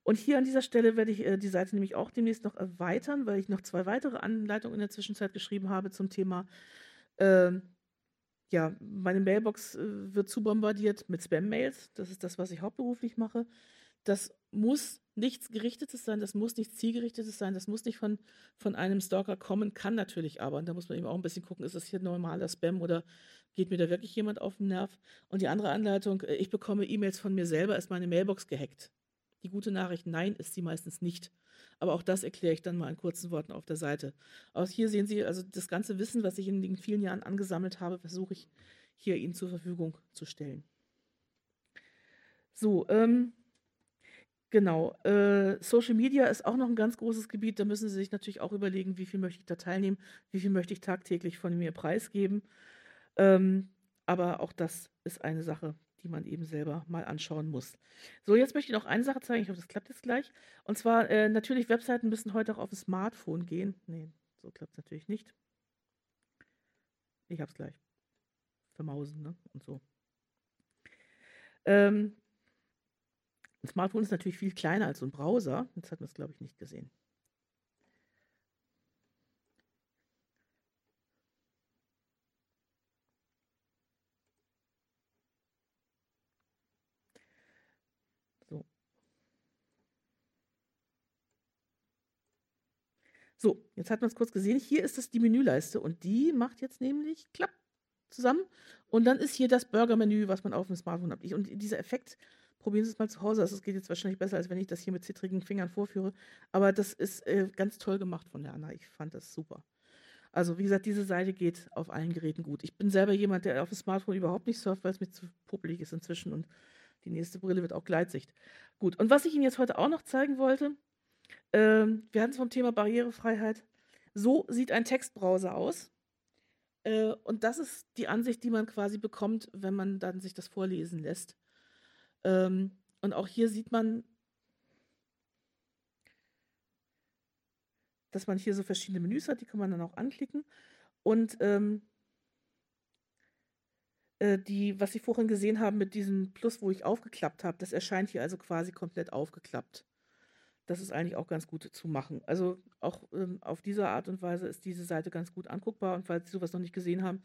Und hier an dieser Stelle werde ich äh, die Seite nämlich auch demnächst noch erweitern, weil ich noch zwei weitere Anleitungen in der Zwischenzeit geschrieben habe zum Thema, äh, ja, meine Mailbox äh, wird zu bombardiert mit Spam-Mails. Das ist das, was ich hauptberuflich mache. Das muss nichts Gerichtetes sein, das muss nichts Zielgerichtetes sein, das muss nicht von, von einem Stalker kommen, kann natürlich aber. Und da muss man eben auch ein bisschen gucken, ist das hier normaler Spam oder geht mir da wirklich jemand auf den Nerv? Und die andere Anleitung, äh, ich bekomme E-Mails von mir selber, ist meine Mailbox gehackt. Die gute Nachricht, nein, ist sie meistens nicht. Aber auch das erkläre ich dann mal in kurzen Worten auf der Seite. Auch hier sehen Sie, also das ganze Wissen, was ich in den vielen Jahren angesammelt habe, versuche ich hier Ihnen zur Verfügung zu stellen. So, ähm, genau. Äh, Social Media ist auch noch ein ganz großes Gebiet. Da müssen Sie sich natürlich auch überlegen, wie viel möchte ich da teilnehmen, wie viel möchte ich tagtäglich von mir preisgeben. Ähm, aber auch das ist eine Sache, die man eben selber mal anschauen muss. So, jetzt möchte ich noch eine Sache zeigen. Ich hoffe, das klappt jetzt gleich. Und zwar, äh, natürlich, Webseiten müssen heute auch auf dem Smartphone gehen. Nee, so klappt es natürlich nicht. Ich hab's gleich. Vermausen, ne? Und so. Ähm, ein Smartphone ist natürlich viel kleiner als so ein Browser. Jetzt hat man es, glaube ich, nicht gesehen. So, jetzt hat man es kurz gesehen. Hier ist es die Menüleiste und die macht jetzt nämlich klapp zusammen. Und dann ist hier das Burger-Menü, was man auf dem Smartphone hat. Und dieser Effekt, probieren Sie es mal zu Hause. Also es geht jetzt wahrscheinlich besser, als wenn ich das hier mit zittrigen Fingern vorführe. Aber das ist äh, ganz toll gemacht von der Anna. Ich fand das super. Also wie gesagt, diese Seite geht auf allen Geräten gut. Ich bin selber jemand, der auf dem Smartphone überhaupt nicht surft, weil es mir zu popelig ist inzwischen. Und die nächste Brille wird auch Gleitsicht. Gut, und was ich Ihnen jetzt heute auch noch zeigen wollte, ähm, wir hatten es vom Thema Barrierefreiheit. So sieht ein Textbrowser aus. Äh, und das ist die Ansicht, die man quasi bekommt, wenn man dann sich das vorlesen lässt. Ähm, und auch hier sieht man, dass man hier so verschiedene Menüs hat, die kann man dann auch anklicken. Und ähm, äh, die, was Sie vorhin gesehen haben mit diesem Plus, wo ich aufgeklappt habe, das erscheint hier also quasi komplett aufgeklappt das ist eigentlich auch ganz gut zu machen. Also auch ähm, auf diese Art und Weise ist diese Seite ganz gut anguckbar. Und falls Sie sowas noch nicht gesehen haben,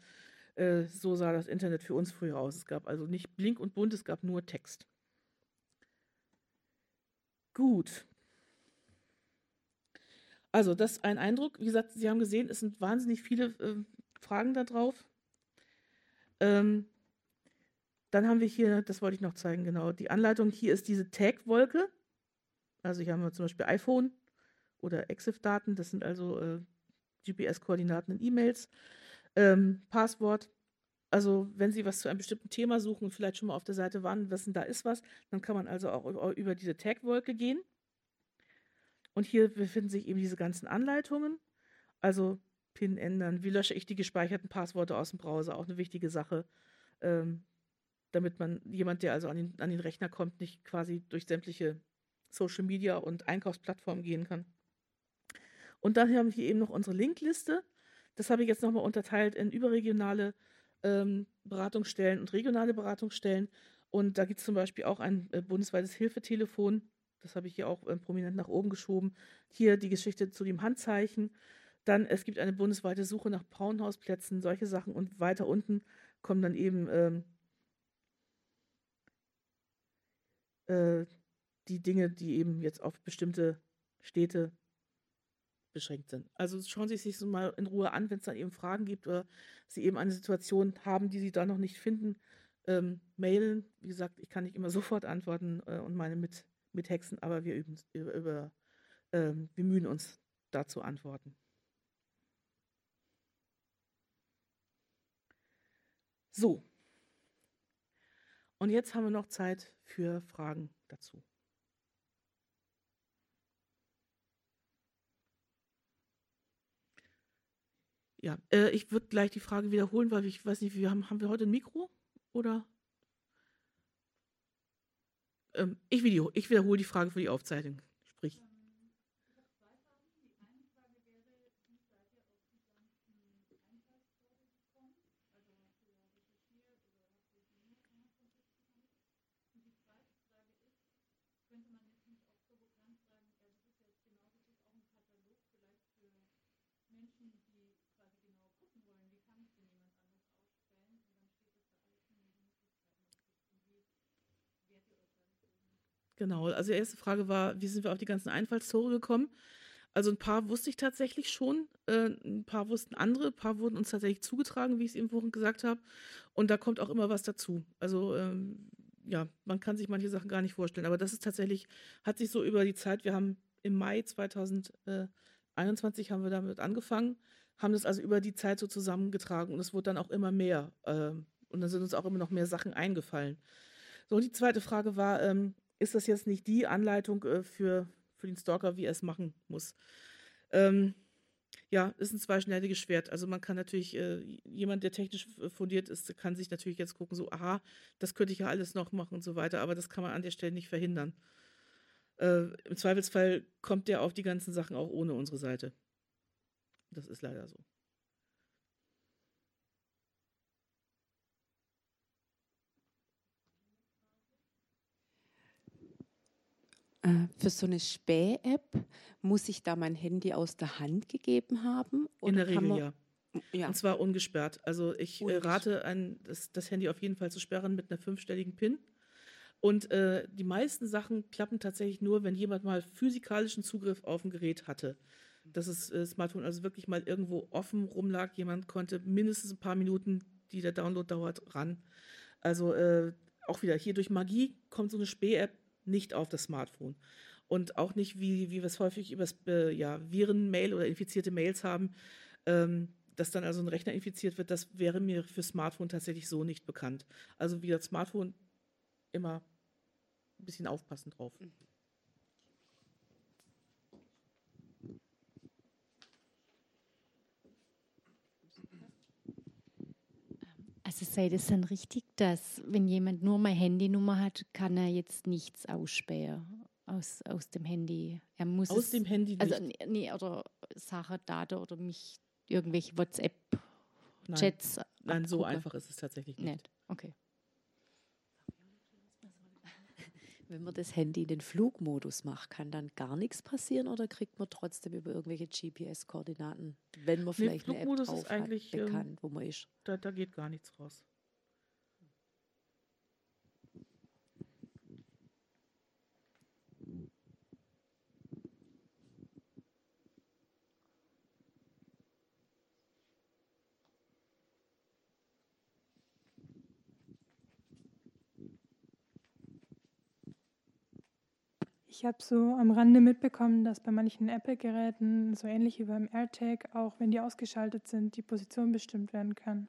äh, so sah das Internet für uns früher aus. Es gab also nicht blink und bunt, es gab nur Text. Gut. Also das ist ein Eindruck. Wie gesagt, Sie haben gesehen, es sind wahnsinnig viele äh, Fragen da drauf. Ähm, dann haben wir hier, das wollte ich noch zeigen, genau, die Anleitung. Hier ist diese Tag-Wolke. Also hier haben wir zum Beispiel iPhone oder EXIF-Daten, das sind also äh, GPS-Koordinaten in E-Mails. Ähm, Passwort. Also wenn Sie was zu einem bestimmten Thema suchen und vielleicht schon mal auf der Seite waren, was denn da ist was, dann kann man also auch über diese Tag-Wolke gehen. Und hier befinden sich eben diese ganzen Anleitungen. Also PIN ändern, wie lösche ich die gespeicherten Passworte aus dem Browser, auch eine wichtige Sache, ähm, damit man jemand, der also an den, an den Rechner kommt, nicht quasi durch sämtliche Social Media und Einkaufsplattformen gehen kann. Und dann haben wir eben noch unsere Linkliste. Das habe ich jetzt nochmal unterteilt in überregionale ähm, Beratungsstellen und regionale Beratungsstellen. Und da gibt es zum Beispiel auch ein äh, bundesweites Hilfetelefon. Das habe ich hier auch äh, prominent nach oben geschoben. Hier die Geschichte zu dem Handzeichen. Dann, es gibt eine bundesweite Suche nach Frauenhausplätzen, solche Sachen. Und weiter unten kommen dann eben ähm, äh, die Dinge, die eben jetzt auf bestimmte Städte beschränkt sind. Also schauen Sie sich das mal in Ruhe an, wenn es dann eben Fragen gibt oder Sie eben eine Situation haben, die Sie da noch nicht finden, ähm, mailen. Wie gesagt, ich kann nicht immer sofort antworten äh, und meine mit, mithexen, aber wir üben über, über ähm, wir mühen uns da zu antworten. So. Und jetzt haben wir noch Zeit für Fragen dazu. Ja, äh, ich würde gleich die Frage wiederholen, weil ich weiß nicht, wir haben, haben wir heute ein Mikro oder? Ähm, ich, video, ich wiederhole die Frage für die Aufzeichnung. Genau, also die erste Frage war, wie sind wir auf die ganzen Einfallstore gekommen? Also ein paar wusste ich tatsächlich schon, äh, ein paar wussten andere, ein paar wurden uns tatsächlich zugetragen, wie ich es eben vorhin gesagt habe. Und da kommt auch immer was dazu. Also ähm, ja, man kann sich manche Sachen gar nicht vorstellen. Aber das ist tatsächlich, hat sich so über die Zeit, wir haben im Mai 2021 haben wir damit angefangen, haben das also über die Zeit so zusammengetragen und es wurde dann auch immer mehr. Äh, und dann sind uns auch immer noch mehr Sachen eingefallen. So, und die zweite Frage war, ähm, ist das jetzt nicht die Anleitung äh, für, für den Stalker, wie er es machen muss. Ähm, ja, ist ein zweischneidiges Schwert. Also man kann natürlich, äh, jemand, der technisch fundiert ist, kann sich natürlich jetzt gucken, so, aha, das könnte ich ja alles noch machen und so weiter, aber das kann man an der Stelle nicht verhindern. Äh, Im Zweifelsfall kommt der auf die ganzen Sachen auch ohne unsere Seite. Das ist leider so. Für so eine Späh-App muss ich da mein Handy aus der Hand gegeben haben? In der Regel ja. ja. Und zwar ungesperrt. Also ich äh, rate, ein, das, das, Handy auf jeden Fall zu sperren mit einer fünfstelligen PIN. Und äh, die meisten Sachen klappen tatsächlich nur, wenn jemand mal physikalischen Zugriff auf ein Gerät hatte. Dass das äh, Smartphone also wirklich mal irgendwo offen rumlag. Jemand konnte mindestens ein paar Minuten, die der Download dauert, ran. Also äh, auch wieder hier durch Magie kommt so eine Späh-App nicht auf das Smartphone. Und auch nicht, wie, wie wir es häufig über äh, ja, Viren-Mail oder infizierte Mails haben, ähm, dass dann also ein Rechner infiziert wird, das wäre mir für Smartphone tatsächlich so nicht bekannt. Also wie das Smartphone immer ein bisschen aufpassen drauf. Mhm. Also sei das dann richtig, dass wenn jemand nur meine Handynummer hat, kann er jetzt nichts ausspähen aus, aus dem Handy. Er muss aus es, dem Handy also nicht. Also nee, oder Sachen, Daten oder mich irgendwelche WhatsApp-Chats. Nein, Nein so einfach ist es tatsächlich nicht. nicht. Okay. Wenn man das Handy in den Flugmodus macht, kann dann gar nichts passieren oder kriegt man trotzdem über irgendwelche GPS-Koordinaten, wenn man vielleicht nee, eine App drauf hat, bekannt, ähm, wo man ist? Da, da geht gar nichts raus. Ich habe so am Rande mitbekommen, dass bei manchen Apple-Geräten, so ähnlich wie beim AirTag, auch wenn die ausgeschaltet sind, die Position bestimmt werden kann.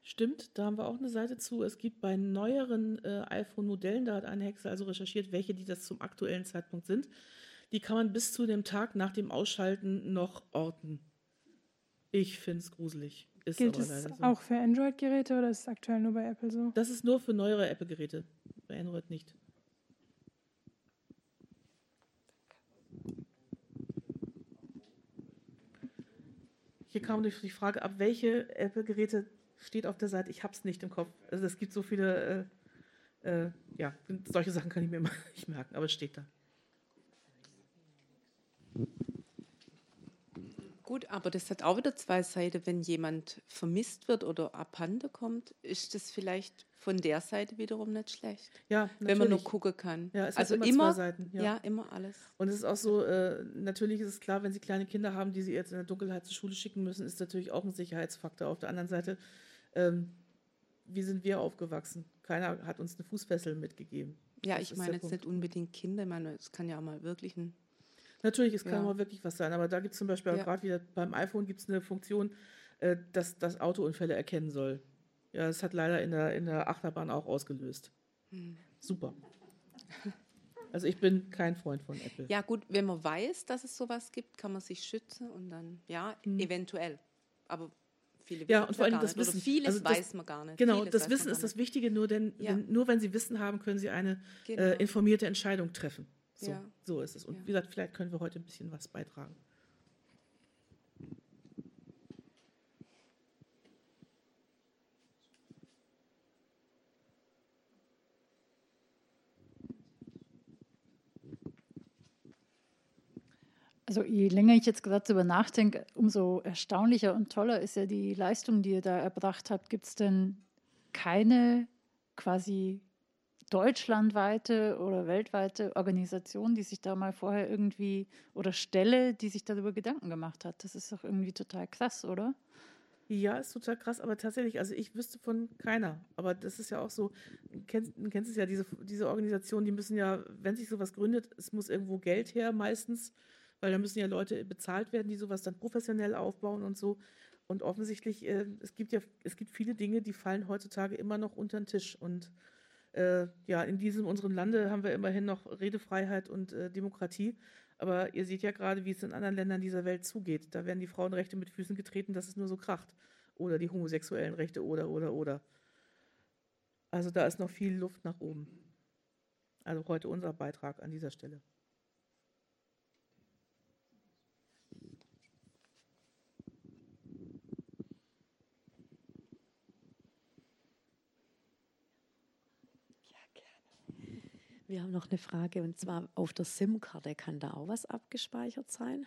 Stimmt, da haben wir auch eine Seite zu. Es gibt bei neueren äh, iPhone-Modellen, da hat eine Hexe also recherchiert, welche die das zum aktuellen Zeitpunkt sind. Die kann man bis zu dem Tag nach dem Ausschalten noch orten. Ich finde es gruselig. Ist Gilt es so. auch für Android-Geräte oder ist es aktuell nur bei Apple so? Das ist nur für neuere Apple-Geräte, bei Android nicht. Hier kam die Frage, ab welche Apple-Geräte steht auf der Seite. Ich habe es nicht im Kopf. Also es gibt so viele, äh, äh, ja, solche Sachen kann ich mir immer nicht merken, aber es steht da. Gut, aber das hat auch wieder zwei Seiten. Wenn jemand vermisst wird oder abhanden kommt, ist das vielleicht von der Seite wiederum nicht schlecht. Ja, Wenn man nur natürlich. gucken kann. Ja, es also immer immer, zwei Seiten, ja. ja. immer alles. Und es ist auch so, äh, natürlich ist es klar, wenn Sie kleine Kinder haben, die Sie jetzt in der Dunkelheit zur Schule schicken müssen, ist natürlich auch ein Sicherheitsfaktor. Auf der anderen Seite, ähm, wie sind wir aufgewachsen? Keiner hat uns eine Fußfessel mitgegeben. Ja, Das ich meine jetzt Punkt. nicht unbedingt Kinder, ich meine, es kann ja auch mal wirklich ein. Natürlich, es kann Ja. mal wirklich was sein, aber da gibt es zum Beispiel Ja. gerade wieder beim iPhone gibt es eine Funktion, äh, dass das Autounfälle erkennen soll. Ja, das hat leider in der, in der Achterbahn auch ausgelöst. Hm. Super. Also ich bin kein Freund von Apple. Ja, gut, wenn man weiß, dass es sowas gibt, kann man sich schützen und dann, ja, Hm. eventuell. Aber viele Ja, und vor allem das Wissen. vieles Also das- weiß man gar nicht. Genau, vieles das Wissen ist das Wichtige, nur, denn, Ja. wenn, nur wenn Sie Wissen haben, können Sie eine nicht. Genau. äh, informierte Entscheidung treffen. So, Ja. so ist es. Und Ja. wie gesagt, vielleicht können wir heute ein bisschen was beitragen. Also je länger ich jetzt gerade darüber nachdenke, umso erstaunlicher und toller ist ja die Leistung, die ihr da erbracht habt. Gibt es denn keine quasi deutschlandweite oder weltweite Organisation, die sich da mal vorher irgendwie oder Stelle, die sich darüber Gedanken gemacht hat? Das ist doch irgendwie total krass, oder? Ja, ist total krass, aber tatsächlich, also ich wüsste von keiner. Aber das ist ja auch so, du kennst, kennst es ja, diese, diese Organisationen, die müssen ja, wenn sich sowas gründet, es muss irgendwo Geld her meistens, weil da müssen ja Leute bezahlt werden, die sowas dann professionell aufbauen und so. Und offensichtlich, äh, es gibt ja, es gibt viele Dinge, die fallen heutzutage immer noch unter den Tisch. Und äh, ja, in diesem unserem Lande haben wir immerhin noch Redefreiheit und äh, Demokratie. Aber ihr seht ja gerade, wie es in anderen Ländern dieser Welt zugeht. Da werden die Frauenrechte mit Füßen getreten, dass es nur so kracht. Oder die homosexuellen Rechte oder, oder, oder. Also da ist noch viel Luft nach oben. Also heute unser Beitrag an dieser Stelle. Wir haben noch eine Frage und zwar auf der SIM-Karte kann da auch was abgespeichert sein?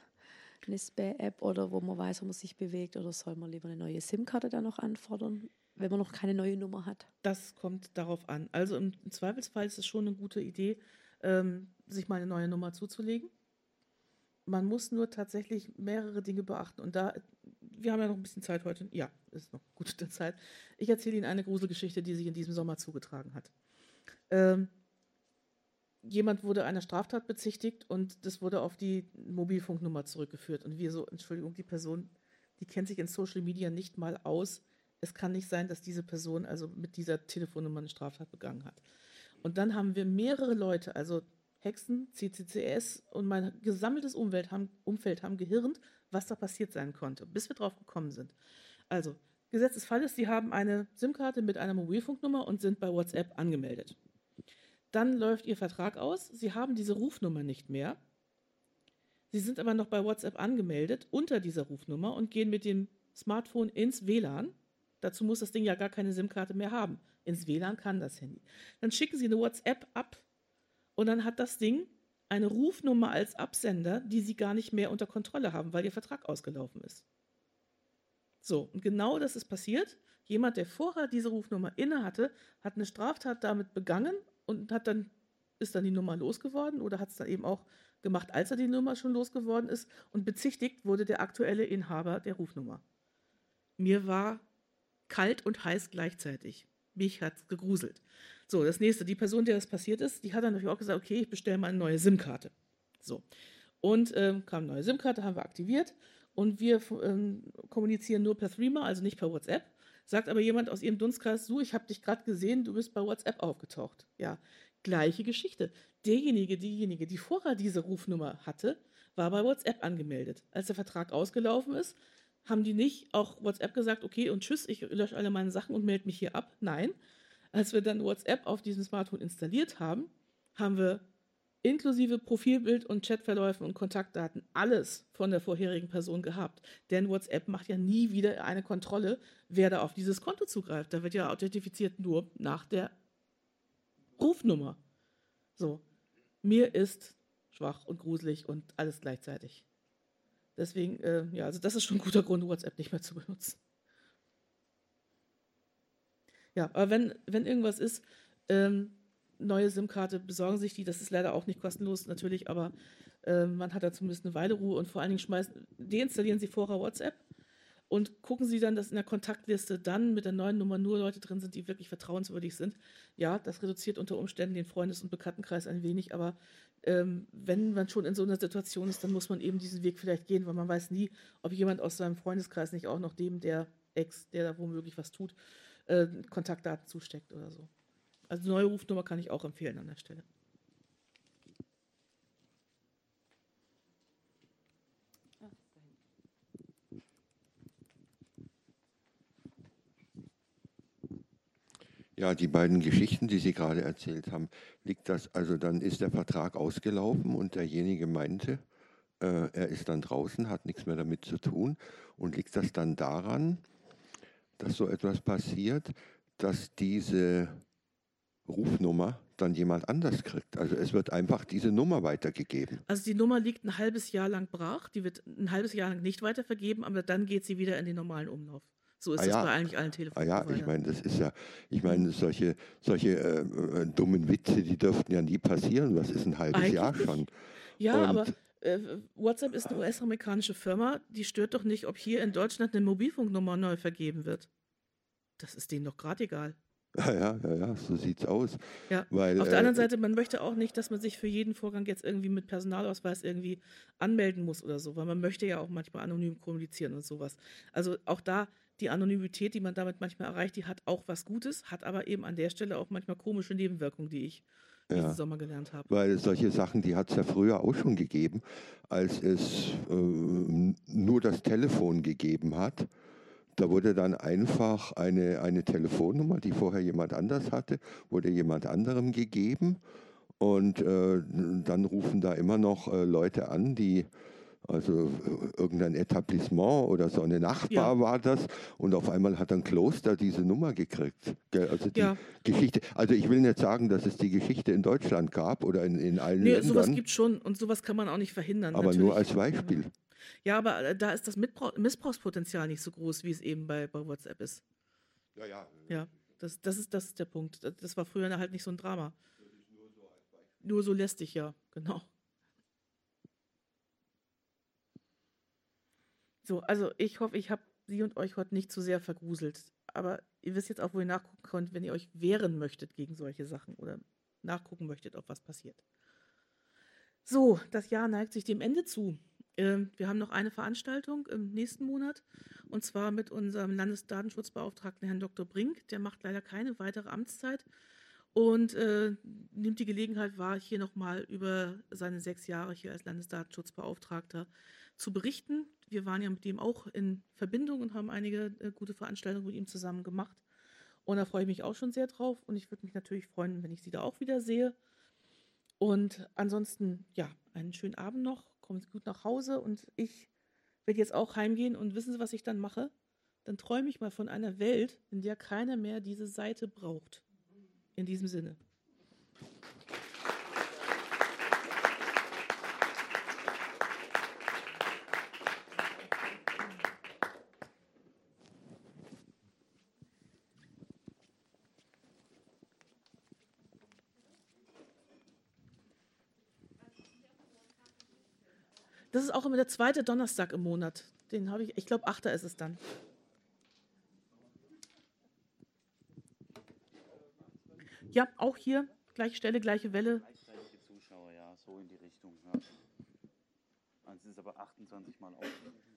Eine Spare-App oder wo man weiß, wo man sich bewegt oder soll man lieber eine neue SIM-Karte da noch anfordern, wenn man noch keine neue Nummer hat? Das kommt darauf an. Also im, Zweifelsfall ist es schon eine gute Idee, ähm, sich mal eine neue Nummer zuzulegen. Man muss nur tatsächlich mehrere Dinge beachten. Und da, wir haben ja noch ein bisschen Zeit heute. Ja, ist noch gute Zeit. Ich erzähle Ihnen eine Gruselgeschichte, die sich in diesem Sommer zugetragen hat. Ähm, jemand wurde einer Straftat bezichtigt und das wurde auf die Mobilfunknummer zurückgeführt. Und wir so, Entschuldigung, die Person, die kennt sich in Social Media nicht mal aus. Es kann nicht sein, dass diese Person also mit dieser Telefonnummer eine Straftat begangen hat. Und dann haben wir mehrere Leute, also Hexen, CCCS und mein gesammeltes Umwelt haben, Umfeld haben gehirnt, was da passiert sein konnte, bis wir drauf gekommen sind. Also, Gesetz des Falles, Sie haben eine SIM-Karte mit einer Mobilfunknummer und sind bei WhatsApp angemeldet. Dann läuft Ihr Vertrag aus, Sie haben diese Rufnummer nicht mehr. Sie sind aber noch bei WhatsApp angemeldet unter dieser Rufnummer und gehen mit dem Smartphone ins WLAN. Dazu muss das Ding ja gar keine SIM-Karte mehr haben. Ins WLAN kann das Handy. Dann schicken Sie eine WhatsApp ab und dann hat das Ding eine Rufnummer als Absender, die Sie gar nicht mehr unter Kontrolle haben, weil Ihr Vertrag ausgelaufen ist. So, und genau das ist passiert. Jemand, der vorher diese Rufnummer inne hatte, hat eine Straftat damit begangen und hat dann, ist dann die Nummer losgeworden oder hat es dann eben auch gemacht, als er die Nummer schon losgeworden ist und bezichtigt wurde der aktuelle Inhaber der Rufnummer. Mir war kalt und heiß gleichzeitig. Mich hat gegruselt. So, das nächste, die Person, der das passiert ist, die hat dann natürlich auch gesagt, okay, ich bestelle mal eine neue SIM-Karte. So. Und ähm, kam eine neue SIM-Karte, haben wir aktiviert und wir ähm, kommunizieren nur per Threema, also nicht per WhatsApp. Sagt aber jemand aus ihrem Dunstkreis, du, ich habe dich gerade gesehen, du bist bei WhatsApp aufgetaucht. Ja, gleiche Geschichte. Derjenige, diejenige, die vorher diese Rufnummer hatte, war bei WhatsApp angemeldet. Als der Vertrag ausgelaufen ist, haben die nicht auch WhatsApp gesagt, okay, und tschüss, ich lösche alle meine Sachen und melde mich hier ab. Nein. Als wir dann WhatsApp auf diesem Smartphone installiert haben, haben wir inklusive Profilbild und Chatverläufen und Kontaktdaten, alles von der vorherigen Person gehabt. Denn WhatsApp macht ja nie wieder eine Kontrolle, wer da auf dieses Konto zugreift. Da wird ja authentifiziert nur nach der Rufnummer. So, mir ist schwach und gruselig und alles gleichzeitig. Deswegen, äh, ja, also das ist schon ein guter Grund, WhatsApp nicht mehr zu benutzen. Ja, aber wenn, wenn irgendwas ist, ähm, neue SIM-Karte, besorgen sich die. Das ist leider auch nicht kostenlos natürlich, aber äh, man hat da zumindest eine Weile Ruhe und vor allen Dingen schmeißen, deinstallieren Sie vorher WhatsApp und gucken Sie dann, dass in der Kontaktliste dann mit der neuen Nummer nur Leute drin sind, die wirklich vertrauenswürdig sind. Ja, das reduziert unter Umständen den Freundes- und Bekanntenkreis ein wenig, aber ähm, wenn man schon in so einer Situation ist, dann muss man eben diesen Weg vielleicht gehen, weil man weiß nie, ob jemand aus seinem Freundeskreis nicht auch noch dem, der Ex, der da womöglich was tut, äh, Kontaktdaten zusteckt oder so. Also neue Rufnummer kann ich auch empfehlen an der Stelle. Ja, die beiden Geschichten, die Sie gerade erzählt haben, liegt das, also dann ist der Vertrag ausgelaufen und derjenige meinte, äh, er ist dann draußen, hat nichts mehr damit zu tun. Und liegt das dann daran, dass so etwas passiert, dass diese Rufnummer dann jemand anders kriegt. Also es wird einfach diese Nummer weitergegeben. Also die Nummer liegt ein halbes Jahr lang brach, die wird ein halbes Jahr lang nicht weitervergeben, aber dann geht sie wieder in den normalen Umlauf. So ist Ah es ja. bei eigentlich allen Telefonen. Ah ja, ich meine, das ist ja, ich meine, solche, solche äh, äh, dummen Witze, die dürften ja nie passieren. Was ist ein halbes Eigentlich Jahr schon? Ja, Und- aber äh, WhatsApp ist eine US-amerikanische Firma, die stört doch nicht, ob hier in Deutschland eine Mobilfunknummer neu vergeben wird. Das ist denen doch gerade egal. Ja, ja, ja, ja, so sieht's aus. Ja. Weil, Auf der äh, anderen Seite, man möchte auch nicht, dass man sich für jeden Vorgang jetzt irgendwie mit Personalausweis irgendwie anmelden muss oder so, weil man möchte ja auch manchmal anonym kommunizieren und sowas. Also auch da die Anonymität, die man damit manchmal erreicht, die hat auch was Gutes, hat aber eben an der Stelle auch manchmal komische Nebenwirkungen, die ich Ja. diesen Sommer gelernt habe. Weil solche Sachen, die hat es ja früher auch schon gegeben, als es äh, nur das Telefon gegeben hat. Da wurde dann einfach eine, eine Telefonnummer, die vorher jemand anders hatte, wurde jemand anderem gegeben. Und äh, dann rufen da immer noch äh, Leute an, die, also irgendein Etablissement oder so eine Nachbar Ja. war das. Und auf einmal hat ein Kloster diese Nummer gekriegt. Also die Ja. Geschichte, also ich will nicht sagen, dass es die Geschichte in Deutschland gab oder in, in allen Nee, sowas Ländern, gibt schon und sowas kann man auch nicht verhindern. aber nur natürlich. als Beispiel. Ja, aber äh, da ist das Missbrauchspotenzial nicht so groß, wie es eben bei, bei WhatsApp ist. Ja, ja. Ja, das, das, ist, das ist der Punkt. Das- Das war früher halt nicht so ein Drama. Nur so lästig, ja, genau. So, also ich hoffe, ich habe Sie und euch heute nicht zu sehr vergruselt. Aber ihr wisst jetzt auch, wo ihr nachgucken könnt, wenn ihr euch wehren möchtet gegen solche Sachen oder nachgucken möchtet, ob was passiert. So, das Jahr neigt sich dem Ende zu. Ähm, wir haben noch eine Veranstaltung im nächsten Monat und zwar mit unserem Landesdatenschutzbeauftragten Herrn Dr. Brink. Der macht leider keine weitere Amtszeit und äh, nimmt die Gelegenheit wahr, hier nochmal über seine sechs Jahre hier als Landesdatenschutzbeauftragter zu berichten. Wir waren ja mit ihm auch in Verbindung und haben einige äh, gute Veranstaltungen mit ihm zusammen gemacht. Und da freue ich mich auch schon sehr drauf. Und ich würde mich natürlich freuen, wenn ich Sie da auch wieder sehe. Und ansonsten, ja, einen schönen Abend noch. Kommen Sie gut nach Hause. Und ich werde jetzt auch heimgehen. Und wissen Sie, was ich dann mache? Dann träume ich mal von einer Welt, in der keiner mehr diese Seite braucht. In diesem Sinne. Ist auch immer der zweite Donnerstag im Monat. Den habe ich, ich glaube, achter ist es dann. Ja, auch hier, gleiche Stelle, gleiche Welle. Gleichzeitige Zuschauer, ja, so in die Richtung. Ja. Es ist aber 28 Mal aufgerufen